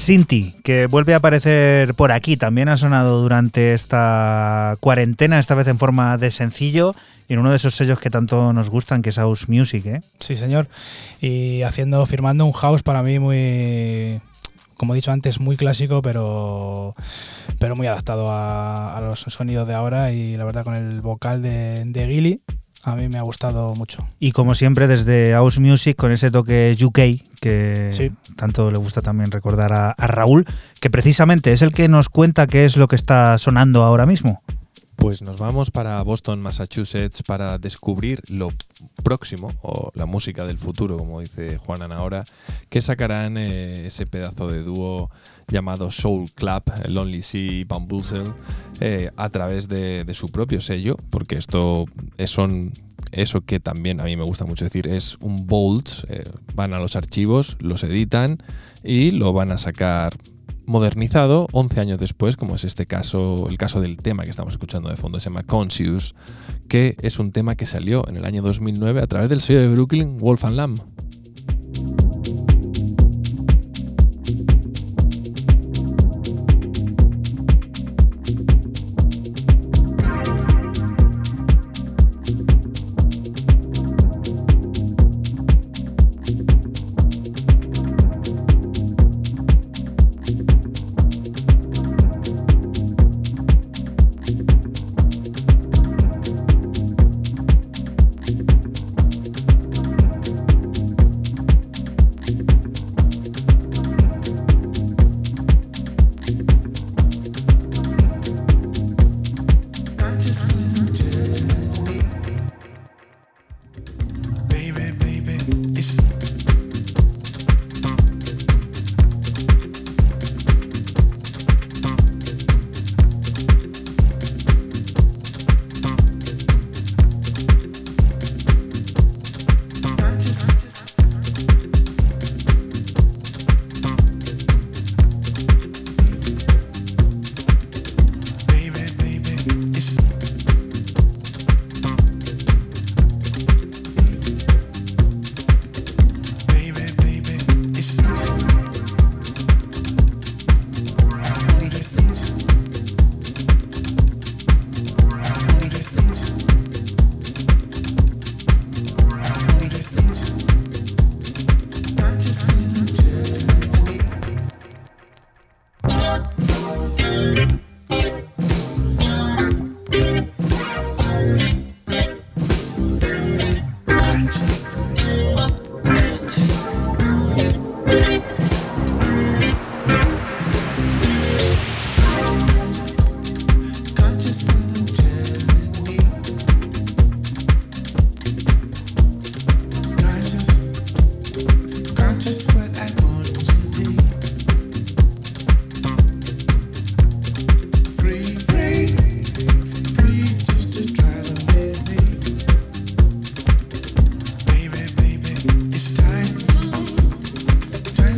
Sinti, que vuelve a aparecer por aquí, también ha sonado durante esta cuarentena, esta vez en forma de sencillo, y en uno de esos sellos que tanto nos gustan, que es House Music, ¿eh? Sí, señor. Y haciendo, firmando un house para mí muy, como he dicho antes, muy clásico, pero, pero muy adaptado a, los sonidos de ahora y la verdad con el vocal de, de Gilly a mí me ha gustado mucho. Y como siempre desde House Music con ese toque UK que tanto le gusta también recordar a, Raúl, que precisamente es el que nos cuenta qué es lo que está sonando ahora mismo. Pues nos vamos para Boston, Massachusetts, para descubrir lo próximo, o la música del futuro, como dice Juanan ahora, que sacarán eh, ese pedazo de dúo llamado Soul Club, Lonely Sea Bamboozle, eh, a través de, su propio sello, porque esto son eso que también a mí me gusta mucho decir, es un bolt, eh, van a los archivos, los editan y lo van a sacar modernizado 11 años después, como es este caso, el caso del tema que estamos escuchando de fondo, se llama Conscious, que es un tema que salió en el año 2009 a través del sello de Brooklyn Wolf and Lamb.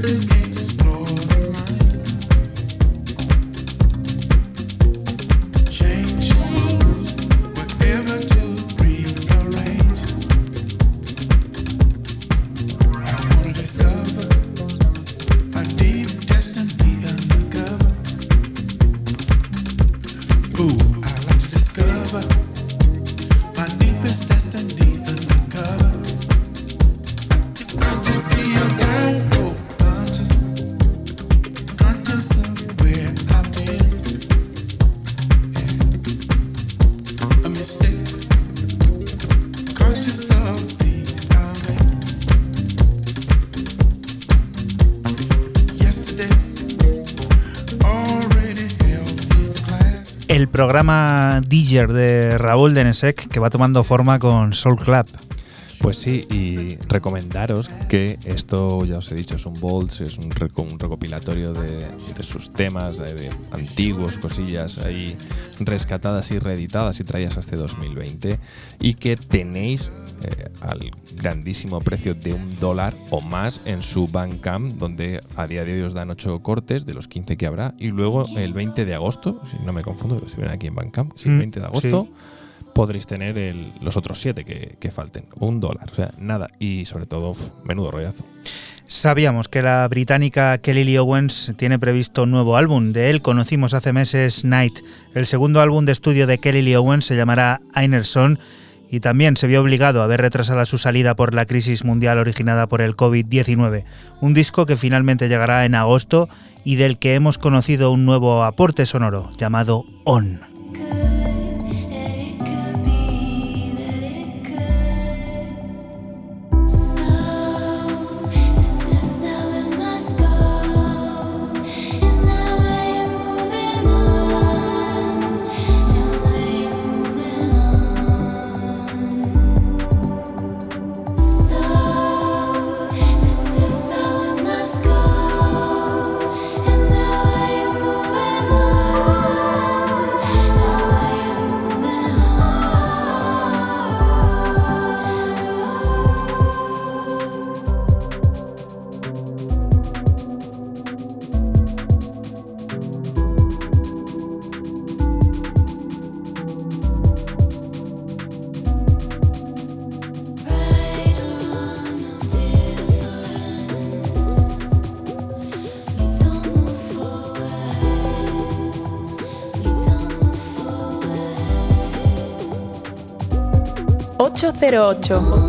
again. De Raúl Denesec que va tomando forma con Soul Club. Pues sí, y recomendaros que esto, ya os he dicho, es un Bolts, es un, recopilatorio de, sus temas, de, antiguos, cosillas ahí rescatadas y reeditadas y traídas hasta 2020, y que tenéis eh, al grandísimo precio de un dólar o más en su Bandcamp, donde a día de hoy os dan 8 cortes de los 15 que habrá, y luego el 20 de agosto, si no me confundo, si ven aquí en Bandcamp, si el 20 mm, de agosto podréis tener los otros 7 que, falten, un dólar, o sea, nada, y sobre todo, menudo rollazo. Sabíamos que la británica Kelly Lee Owens tiene previsto un nuevo álbum. De él conocimos hace meses Night. El segundo álbum de estudio de Kelly Lee Owens se llamará Einerson y también se vio obligado a ver retrasada su salida por la crisis mundial originada por el COVID-19. Un disco que finalmente llegará en agosto y del que hemos conocido un nuevo aporte sonoro llamado On. 808.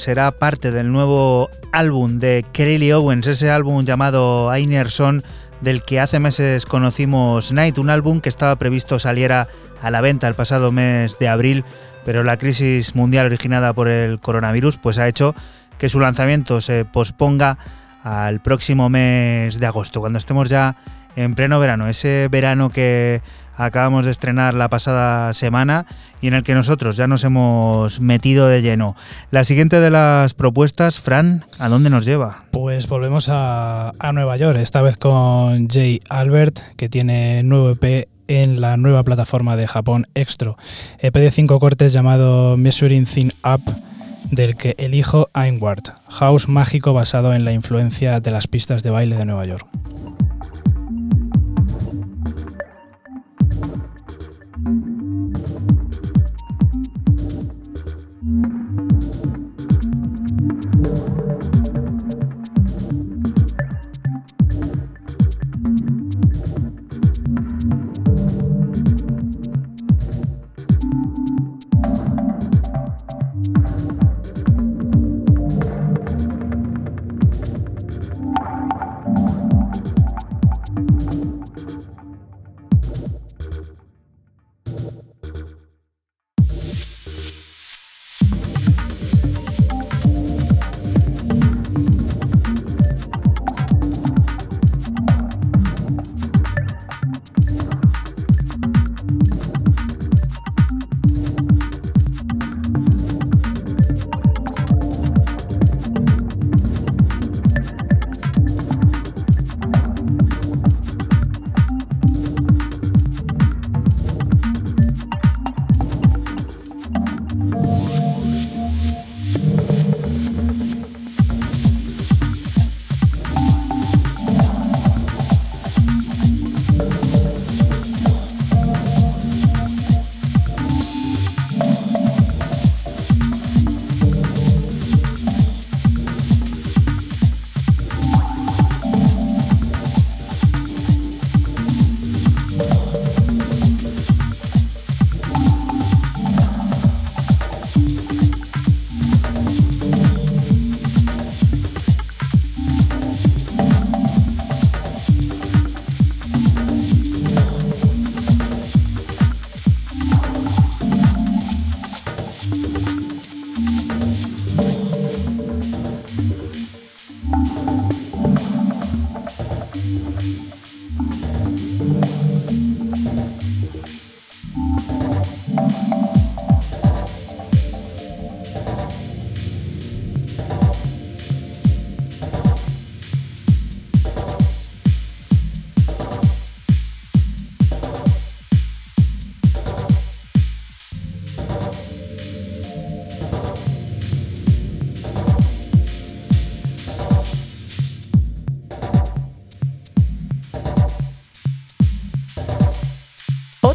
Será parte del nuevo álbum de Kelly Owens, ese álbum llamado Einerson, del que hace meses conocimos Night, un álbum que estaba previsto saliera a la venta el pasado mes de abril, pero la crisis mundial originada por el coronavirus pues ha hecho que su lanzamiento se posponga al próximo mes de agosto, cuando estemos ya en pleno verano, ese verano que acabamos de estrenar la pasada semana y en el que nosotros ya nos hemos metido de lleno. La siguiente de las propuestas, Fran, ¿a dónde nos lleva? Pues volvemos a, Nueva York, esta vez con Jay Albert, que tiene nuevo EP en la nueva plataforma de Japón Extro. EP de cinco cortes llamado Measuring Thing Up del que elijo Einward, house mágico basado en la influencia de las pistas de baile de Nueva York.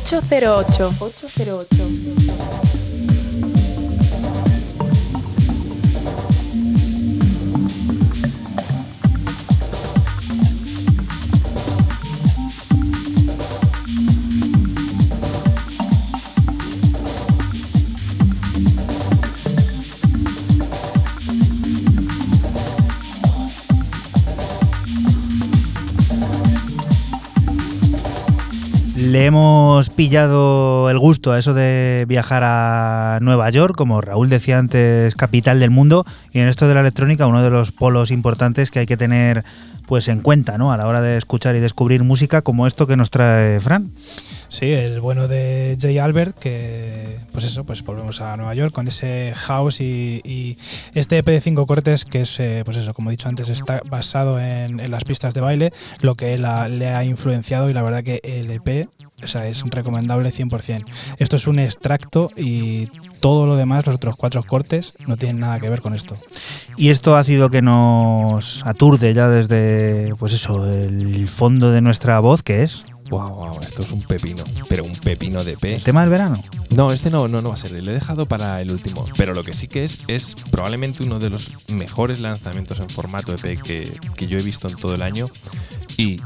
808. 808. Pillado el gusto a eso de viajar a Nueva York, como Raúl decía antes, capital del mundo, y en esto de la electrónica uno de los polos importantes que hay que tener pues en cuenta, ¿no? A la hora de escuchar y descubrir música como esto que nos trae Fran. Sí, el bueno de Jay Albert, que pues eso, pues volvemos a Nueva York con ese house y, este EP de cinco cortes que es, eh, pues eso, como he dicho antes, está basado en, las pistas de baile, lo que él le ha influenciado y la verdad que el EP o sea, es recomendable 100%. Esto es un extracto y todo lo demás, los otros cuatro cortes, no tienen nada que ver con esto. Y esto ha sido que nos aturde ya desde, pues eso, el fondo de nuestra voz, que es Wow, wow, esto es un pepino, pero un pepino de pe. ¿El tema del verano? No, este no, no, no va a ser. Le he dejado para el último. Pero lo que sí que es, es probablemente uno de los mejores lanzamientos en formato EP que, que yo he visto en todo el año. Y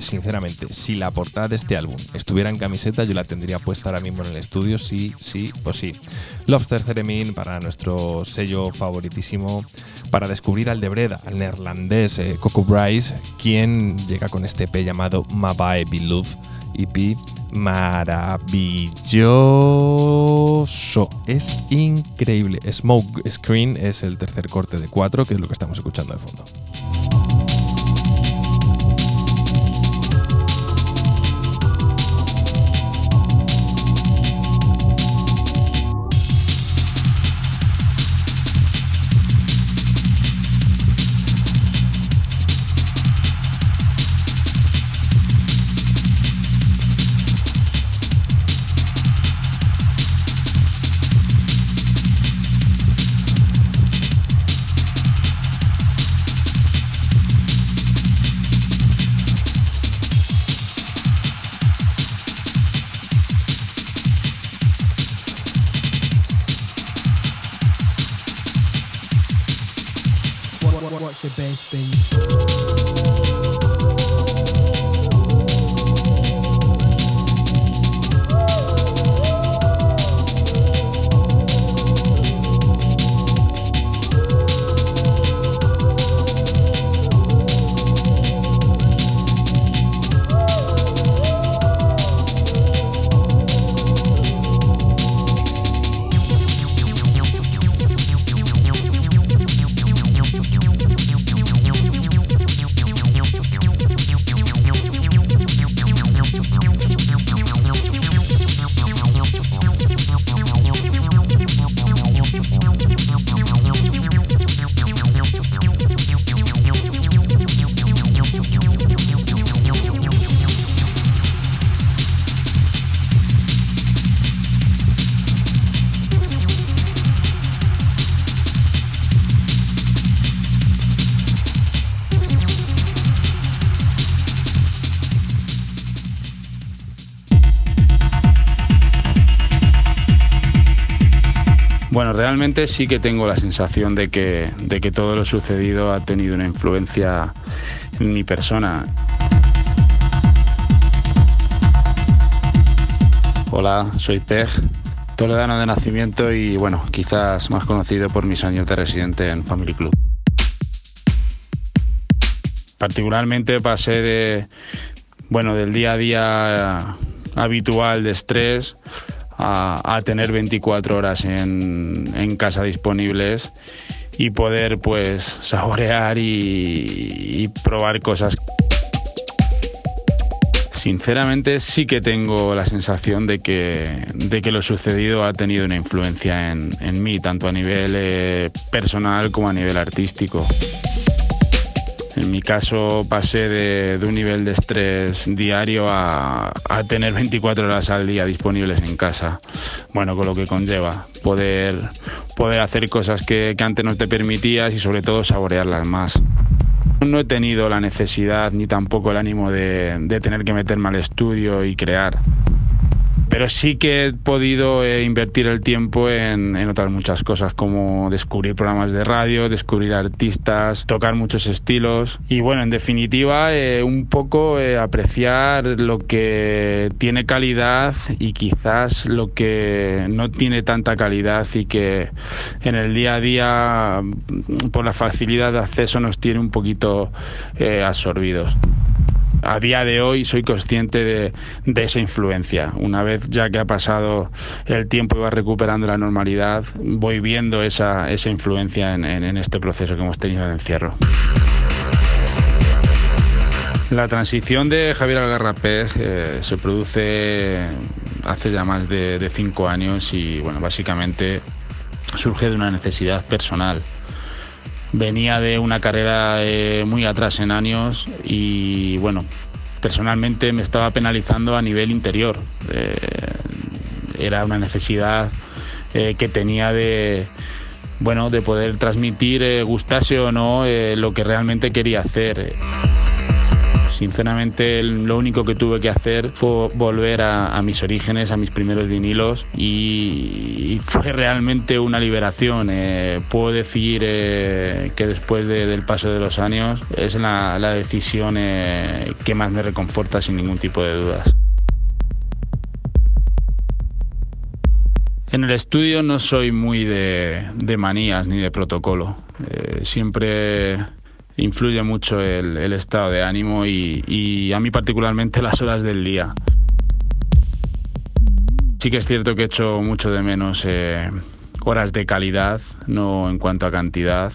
sinceramente, si la portada de este álbum estuviera en camiseta, yo la tendría puesta ahora mismo en el estudio, sí, sí o sí. Lobster Theremin para nuestro sello favoritísimo, para descubrir al de Breda, al neerlandés eh, Coco Bryce, quien llega con este EP llamado Mabae Beloved EP maravilloso. Es increíble. Smoke Screen es el tercer corte de cuatro, que es lo que estamos escuchando de fondo. the best thing. Realmente sí que tengo la sensación de que, de que todo lo sucedido ha tenido una influencia en mi persona. Hola, soy Pej, toledano de nacimiento y bueno, quizás más conocido por mis años de residente en Family Club. Particularmente pasé de, bueno, del día a día habitual de estrés a, tener 24 horas en, casa disponibles y poder pues saborear y, probar cosas. Sinceramente sí que tengo la sensación de que, de que lo sucedido ha tenido una influencia en, mí, tanto a nivel eh, personal como a nivel artístico. En mi caso pasé de, un nivel de estrés diario a, tener 24 horas al día disponibles en casa. Bueno, con lo que conlleva poder, poder hacer cosas que, antes no te permitías y sobre todo saborearlas más. No he tenido la necesidad ni tampoco el ánimo de, de tener que meterme al estudio y crear. Pero sí que he podido eh, invertir el tiempo en, otras muchas cosas, como descubrir programas de radio, descubrir artistas, tocar muchos estilos. Y bueno, en definitiva, eh, un poco apreciar lo que tiene calidad y quizás lo que no tiene tanta calidad y que en el día a día, por la facilidad de acceso, nos tiene un poquito absorbidos a día de hoy soy consciente de, esa influencia. Una vez ya que ha pasado el tiempo y va recuperando la normalidad, voy viendo esa, esa influencia en, este proceso que hemos tenido de encierro. La transición de Javier Algarrapez eh, se produce hace ya más de, de cinco años y bueno, básicamente surge de una necesidad personal venía de una carrera eh, muy atrás en años y bueno, personalmente me estaba penalizando a nivel interior. Eh, era una necesidad eh, que tenía de bueno de poder transmitir, gustase o no, lo que realmente quería hacer. Sinceramente, lo único que tuve que hacer fue volver a, mis orígenes, a mis primeros vinilos y, fue realmente una liberación. Eh, puedo decir eh, que después del paso de los años es la, decisión eh, que más me reconforta sin ningún tipo de dudas. En el estudio no soy muy de, manías ni de protocolo. siempre influye mucho el, estado de ánimo y, a mí particularmente las horas del día. Sí que es cierto que he hecho mucho de menos eh, horas de calidad, no en cuanto a cantidad,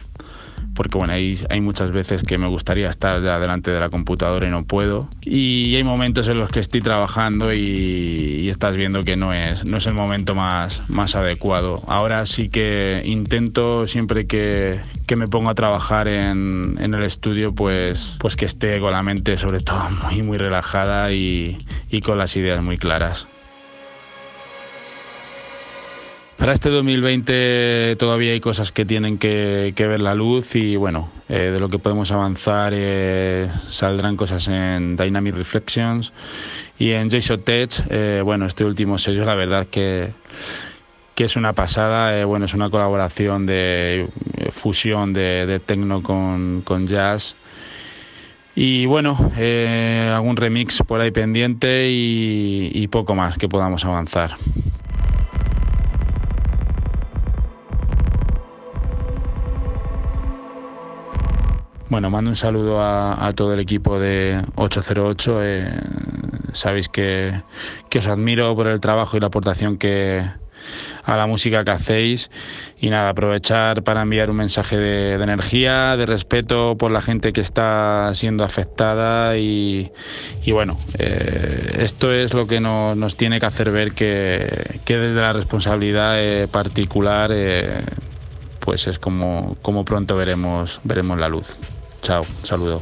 porque bueno, hay, muchas veces que me gustaría estar ya delante de la computadora y no puedo. Y hay momentos en los que estoy trabajando y, estás viendo que no es, no es el momento más, más adecuado. Ahora sí que intento siempre que, que me pongo a trabajar en, en, el estudio, pues, pues que esté con la mente sobre todo muy, muy relajada y, y con las ideas muy claras. Para este 2020 todavía hay cosas que tienen que, ver la luz y bueno, eh, de lo que podemos avanzar eh, saldrán cosas en Dynamic Reflections y en Jason Tech. Eh, bueno, este último sello la verdad que, que es una pasada, bueno, es una colaboración de fusión de, de techno con jazz. Y bueno, algún remix por ahí pendiente y poco más que podamos avanzar. Bueno, mando un saludo a, todo el equipo de 808. Eh, sabéis que, os admiro por el trabajo y la aportación que a la música que hacéis y nada, aprovechar para enviar un mensaje de, energía, de respeto por la gente que está siendo afectada y, bueno, eh, esto es lo que nos, tiene que hacer ver que, desde la responsabilidad eh, particular pues es como, como pronto veremos, veremos la luz. Chao, saludo.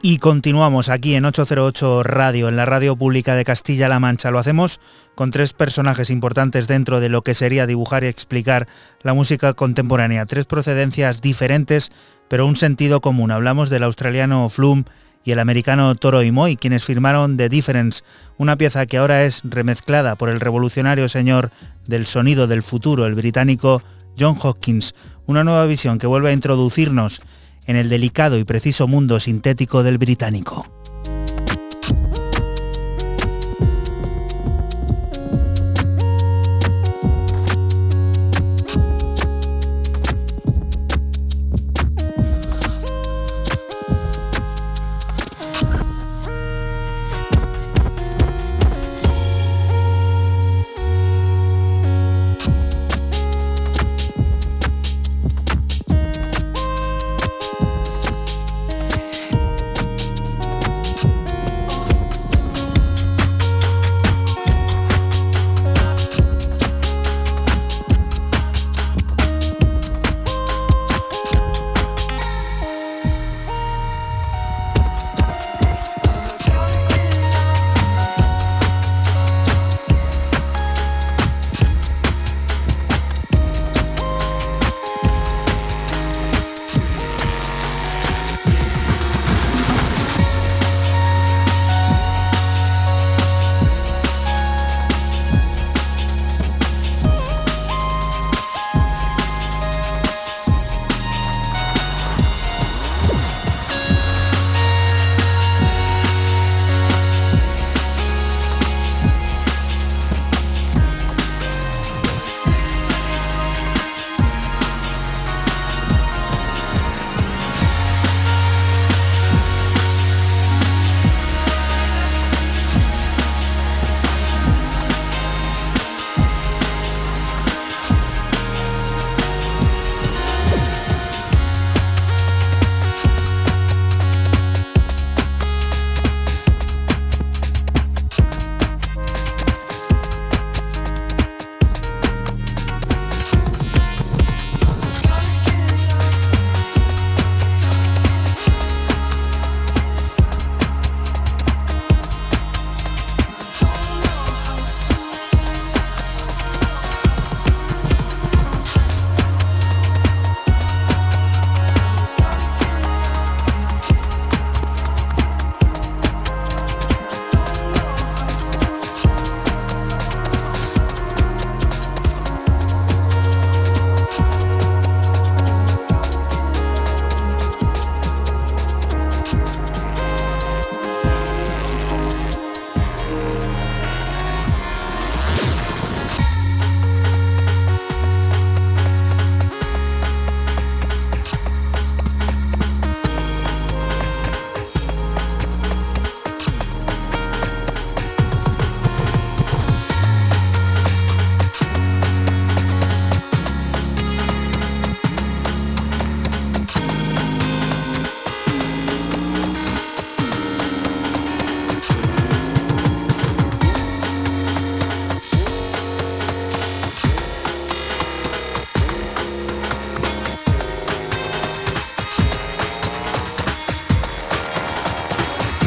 Y continuamos aquí en 808 Radio, en la radio pública de Castilla-La Mancha. Lo hacemos con tres personajes importantes dentro de lo que sería dibujar y explicar la música contemporánea. Tres procedencias diferentes, pero un sentido común. Hablamos del australiano Flum y el americano Toro y Moy, quienes firmaron The Difference, una pieza que ahora es remezclada por el revolucionario señor del sonido del futuro, el británico John Hopkins. Una nueva visión que vuelve a introducirnos en el delicado y preciso mundo sintético del británico.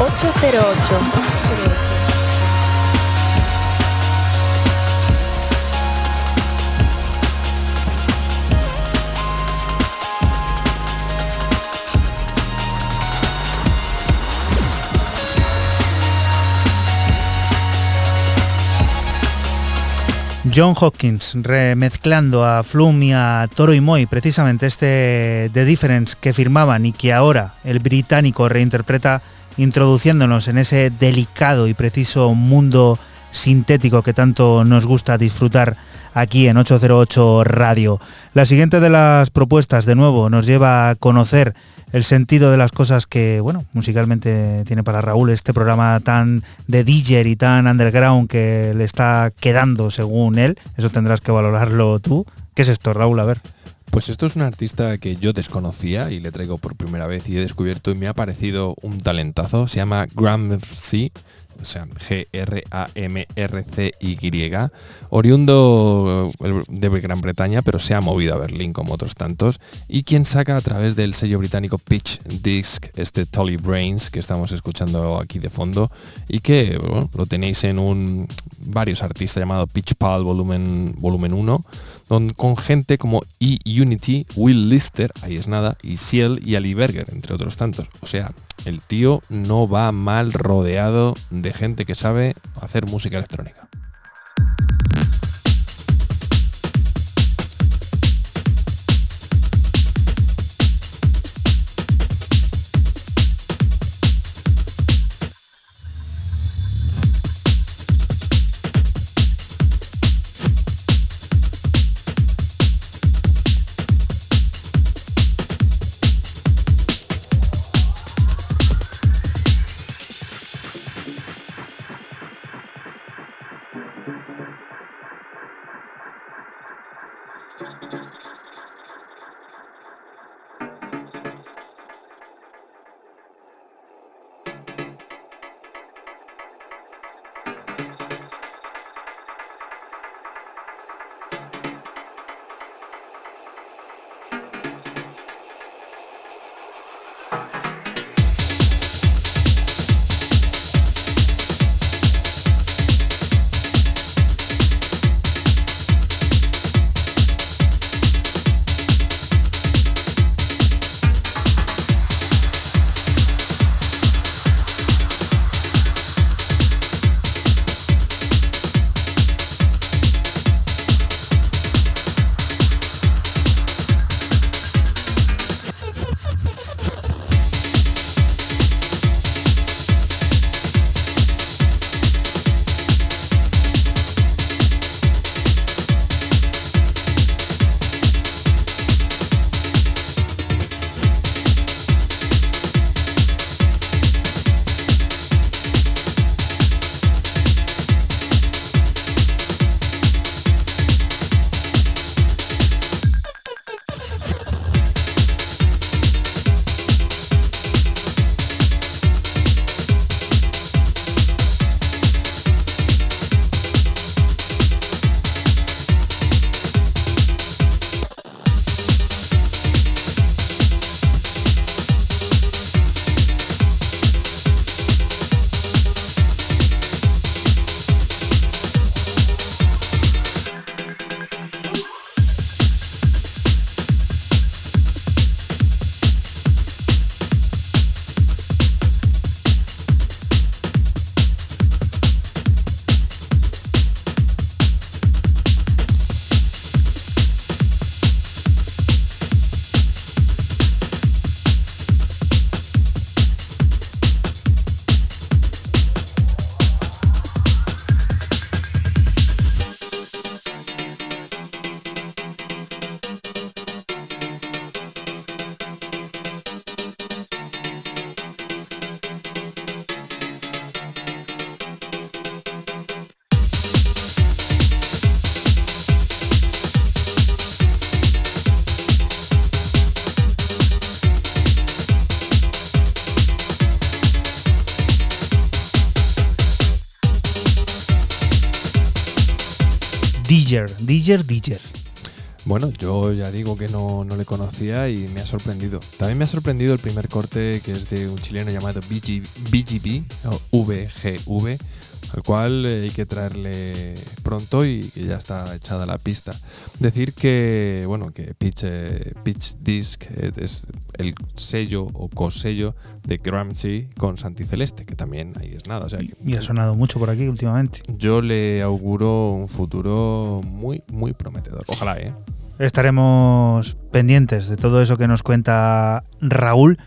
808. John Hopkins remezclando a Flum y a Toro y Moy, precisamente este The Difference que firmaban y que ahora el británico reinterpreta introduciéndonos en ese delicado y preciso mundo sintético que tanto nos gusta disfrutar aquí en 808 Radio. La siguiente de las propuestas, de nuevo, nos lleva a conocer el sentido de las cosas que, bueno, musicalmente tiene para Raúl este programa tan de DJ y tan underground que le está quedando según él. Eso tendrás que valorarlo tú. ¿Qué es esto, Raúl? A ver. Pues esto es un artista que yo desconocía y le traigo por primera vez y he descubierto y me ha parecido un talentazo. Se llama Gramercy. o sea, G-R-A-M-R-C-Y, oriundo eh, de Gran Bretaña, pero se ha movido a Berlín como otros tantos, y quien saca a través del sello británico Pitch Disc este Tolly Brains que estamos escuchando aquí de fondo, y que lo tenéis en un varios artistas llamado Pitch Pal volumen, volumen 1, con gente como E-Unity, Will Lister, ahí es nada, y Ciel y Ali Berger, entre otros tantos. O sea, el tío no va mal rodeado de gente que sabe hacer música electrónica. Digger, Digger, Bueno, yo ya digo que no, no, le conocía y me ha sorprendido. También me ha sorprendido el primer corte que es de un chileno llamado BG, BGB, o VGV, al cual eh, hay que traerle pronto y que ya está echada la pista. Decir que, bueno, que Pitch, eh, Pitch Disc eh, es el sello o cosello de Gramsci con Santi Celeste, que también ahí es nada. O sea, y ha sonado mucho por aquí últimamente. Yo le auguro un futuro muy, muy prometedor. Ojalá, ¿eh? Estaremos pendientes de todo eso que nos cuenta Raúl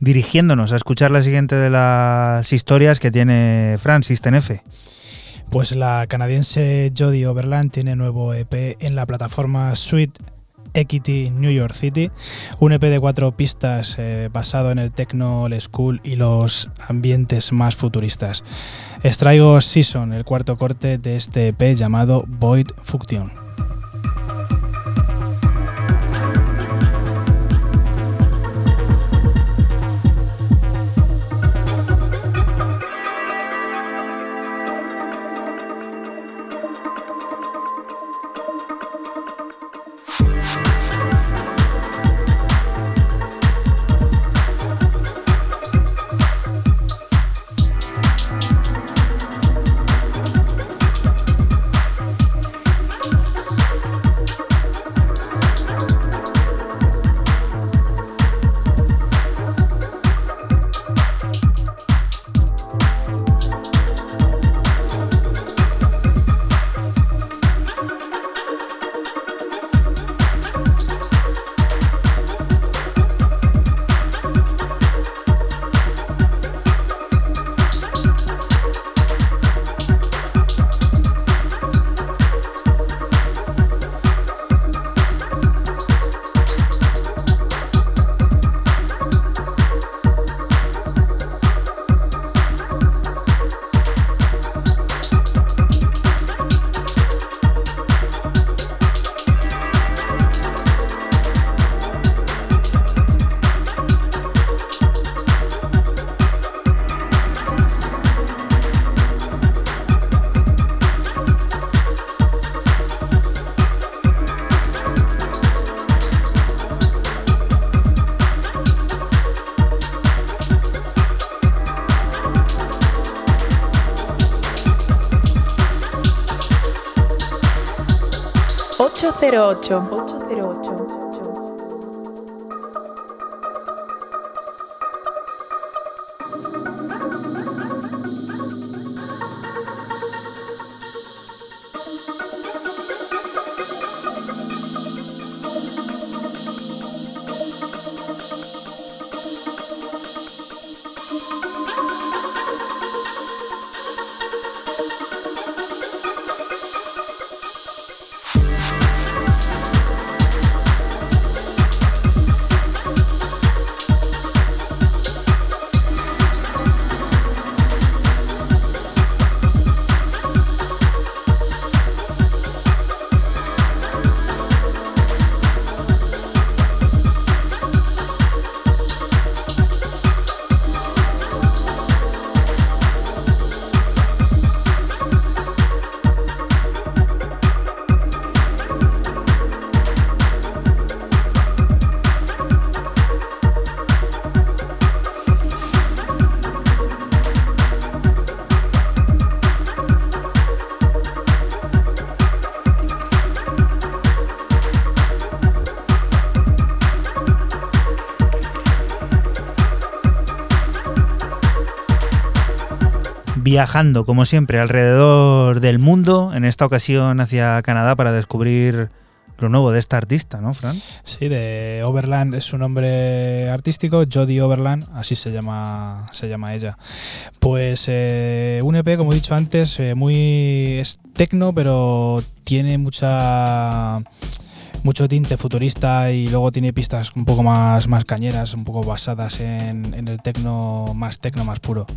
dirigiéndonos a escuchar la siguiente de las historias que tiene Francis Tenefe. Pues la canadiense Jodie Overland tiene nuevo EP en la plataforma Sweet Equity New York City, un EP de cuatro pistas eh, basado en el techno, el school y los ambientes más futuristas. Extraigo Season, el cuarto corte de este EP llamado Void Function. 808. 808. Viajando, como siempre, alrededor del mundo, en esta ocasión hacia Canadá para descubrir lo nuevo de esta artista, ¿no, Fran? Sí, de Overland es su nombre artístico, Jodie Overland, así se llama, se llama ella. Pues eh, un EP, como he dicho antes, eh, muy es tecno, pero tiene mucha mucho tinte futurista y luego tiene pistas un poco más, más cañeras, un poco basadas en, en el tecno más tecno más puro.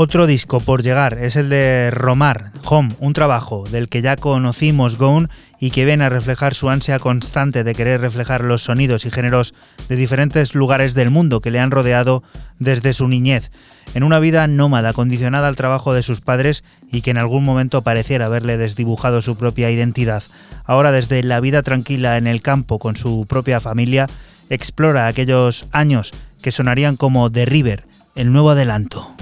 Otro disco por llegar es el de Romar, Home, un trabajo del que ya conocimos Gone y que viene a reflejar su ansia constante de querer reflejar los sonidos y géneros de diferentes lugares del mundo que le han rodeado desde su niñez, en una vida nómada condicionada al trabajo de sus padres y que en algún momento pareciera haberle desdibujado su propia identidad. Ahora desde la vida tranquila en el campo con su propia familia, explora aquellos años que sonarían como The River, el nuevo adelanto.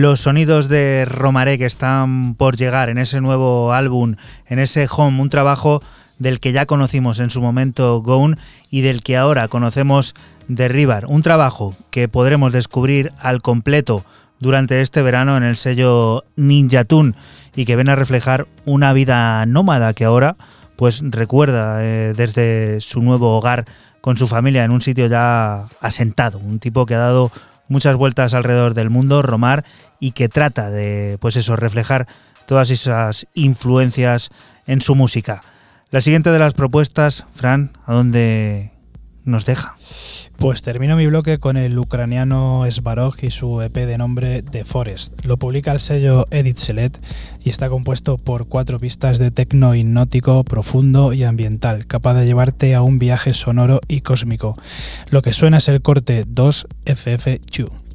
Los sonidos de Romaré que están por llegar en ese nuevo álbum, en ese Home, un trabajo del que ya conocimos en su momento Gone y del que ahora conocemos Derribar, un trabajo que podremos descubrir al completo durante este verano en el sello Ninja Tune y que viene a reflejar una vida nómada que ahora pues recuerda eh, desde su nuevo hogar con su familia en un sitio ya asentado, un tipo que ha dado muchas vueltas alrededor del mundo, Romar, y que trata de, pues eso, reflejar todas esas influencias en su música. La siguiente de las propuestas, Fran, ¿a dónde nos deja? Pues termino mi bloque con el ucraniano Svarog y su EP de nombre The Forest. Lo publica el sello Edit Selet y está compuesto por cuatro pistas de tecno hipnótico, profundo y ambiental, capaz de llevarte a un viaje sonoro y cósmico. Lo que suena es el corte 2FF2.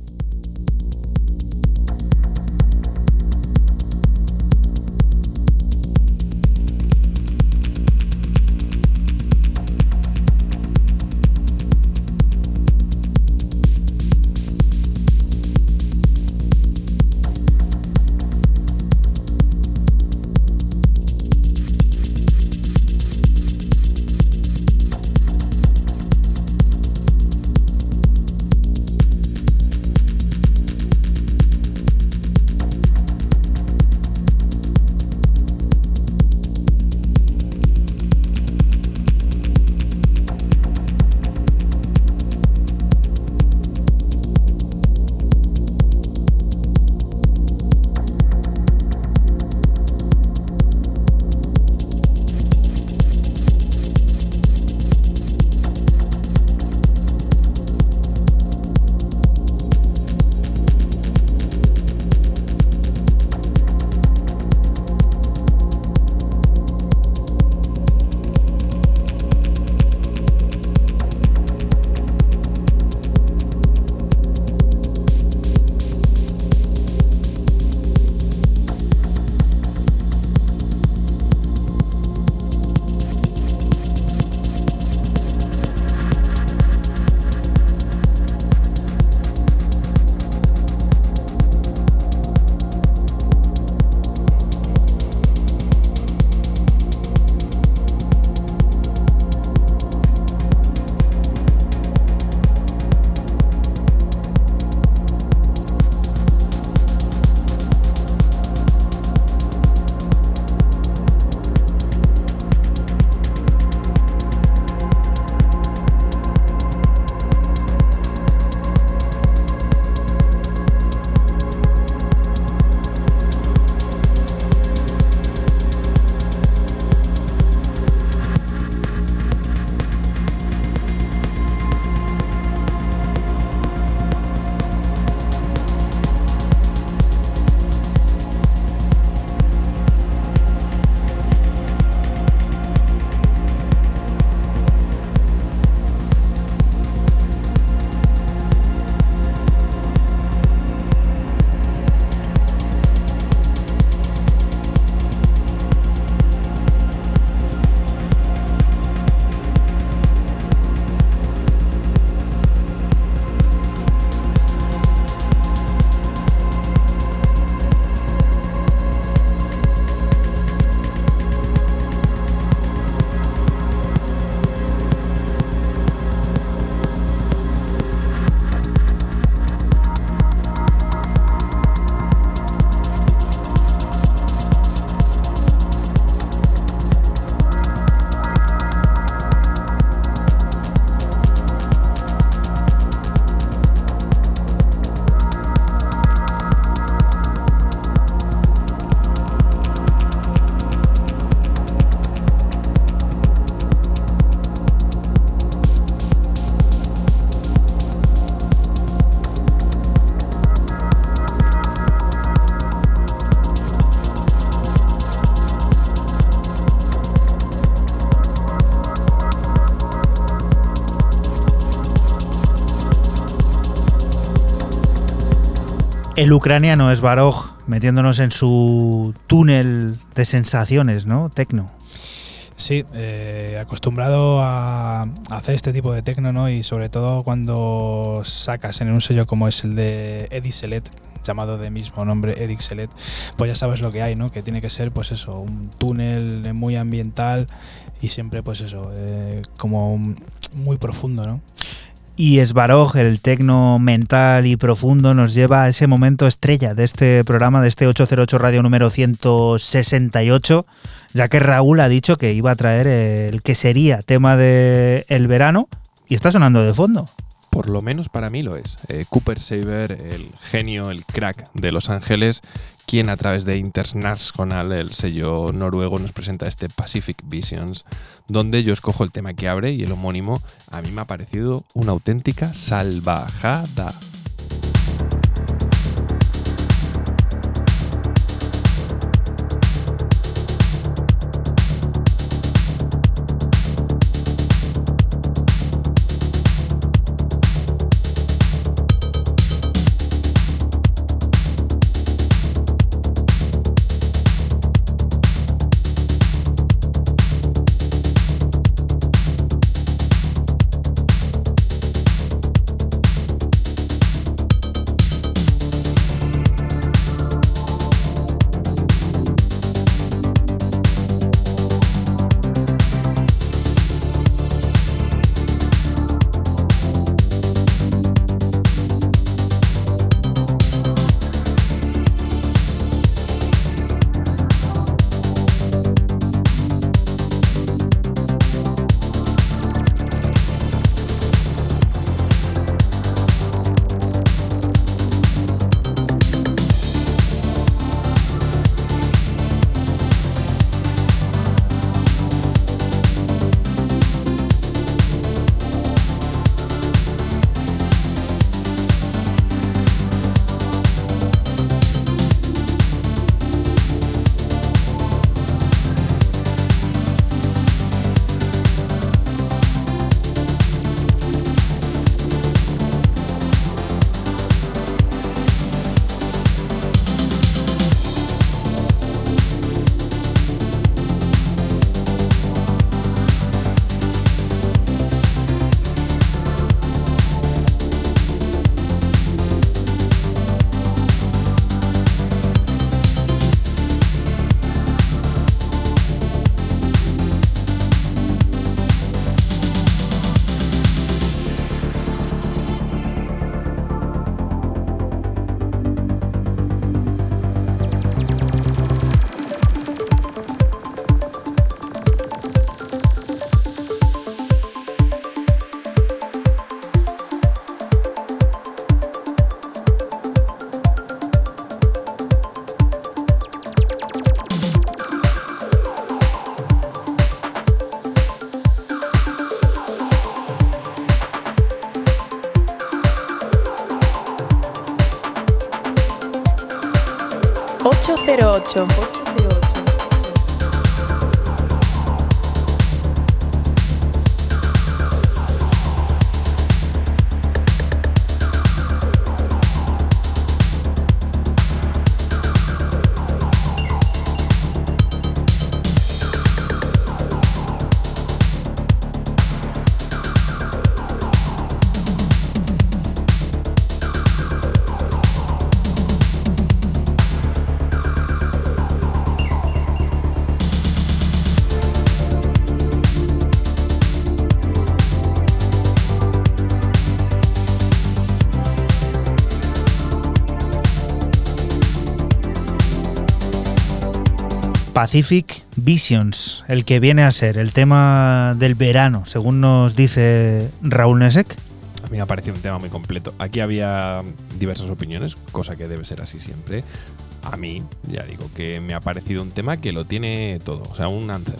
El ucraniano es Baroj metiéndonos en su túnel de sensaciones, ¿no? Tecno. Sí, eh, acostumbrado a hacer este tipo de tecno, ¿no? Y sobre todo cuando sacas en un sello como es el de Eddie Selet, llamado de mismo nombre Edixelet, pues ya sabes lo que hay, ¿no? Que tiene que ser, pues eso, un túnel muy ambiental y siempre, pues eso, eh, como muy profundo, ¿no? Y Esbaroj, el tecno mental y profundo, nos lleva a ese momento estrella de este programa, de este 808 Radio número 168, ya que Raúl ha dicho que iba a traer el que sería tema del el verano y está sonando de fondo por lo menos para mí lo es. Eh, Cooper Saber, el genio, el crack de Los Ángeles, quien a través de International, el sello noruego, nos presenta este Pacific Visions, donde yo escojo el tema que abre y el homónimo a mí me ha parecido una auténtica salvajada. 808. Pacific Visions, el que viene a ser el tema del verano, según nos dice Raúl Nesek. A mí me ha parecido un tema muy completo. Aquí había diversas opiniones, cosa que debe ser así siempre. A mí, ya digo, que me ha parecido un tema que lo tiene todo, o sea, un anthem.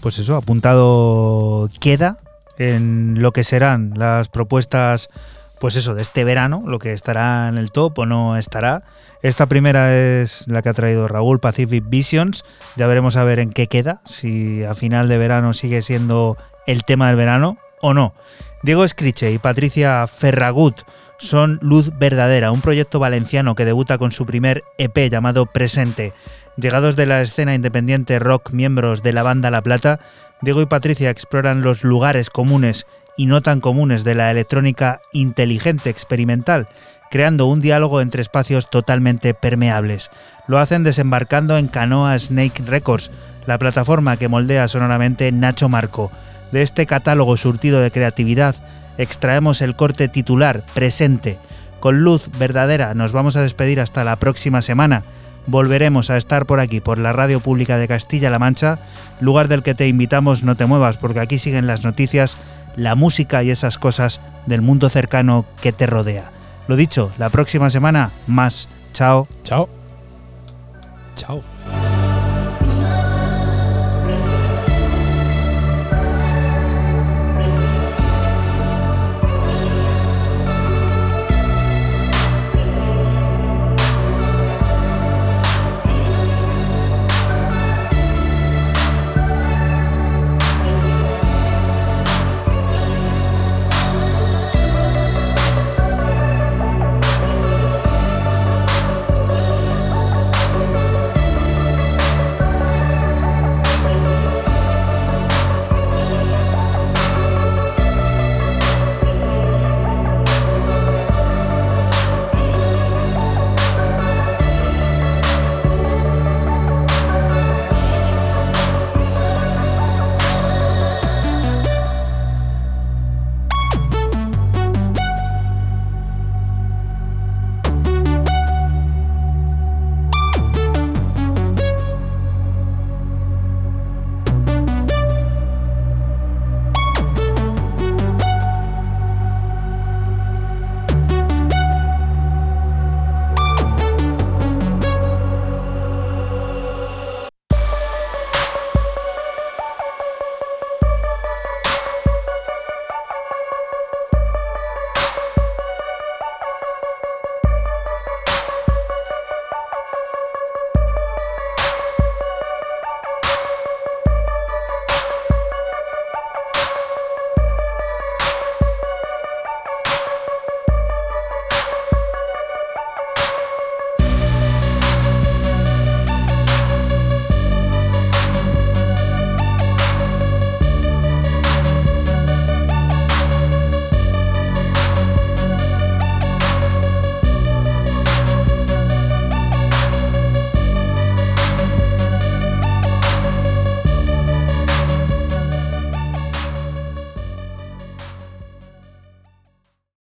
Pues eso, apuntado queda en lo que serán las propuestas, pues eso, de este verano, lo que estará en el top o no estará. Esta primera es la que ha traído Raúl, Pacific Visions. Ya veremos a ver en qué queda, si a final de verano sigue siendo el tema del verano o no. Diego Escriche y Patricia Ferragut son Luz Verdadera, un proyecto valenciano que debuta con su primer EP llamado Presente. Llegados de la escena independiente rock, miembros de la banda La Plata, Diego y Patricia exploran los lugares comunes y no tan comunes de la electrónica inteligente experimental, creando un diálogo entre espacios totalmente permeables. Lo hacen desembarcando en Canoa Snake Records, la plataforma que moldea sonoramente Nacho Marco. De este catálogo surtido de creatividad, extraemos el corte titular, presente. Con luz verdadera nos vamos a despedir hasta la próxima semana. Volveremos a estar por aquí, por la Radio Pública de Castilla-La Mancha, lugar del que te invitamos no te muevas, porque aquí siguen las noticias, la música y esas cosas del mundo cercano que te rodea. Lo dicho, la próxima semana más. Chao. Chao. Chao.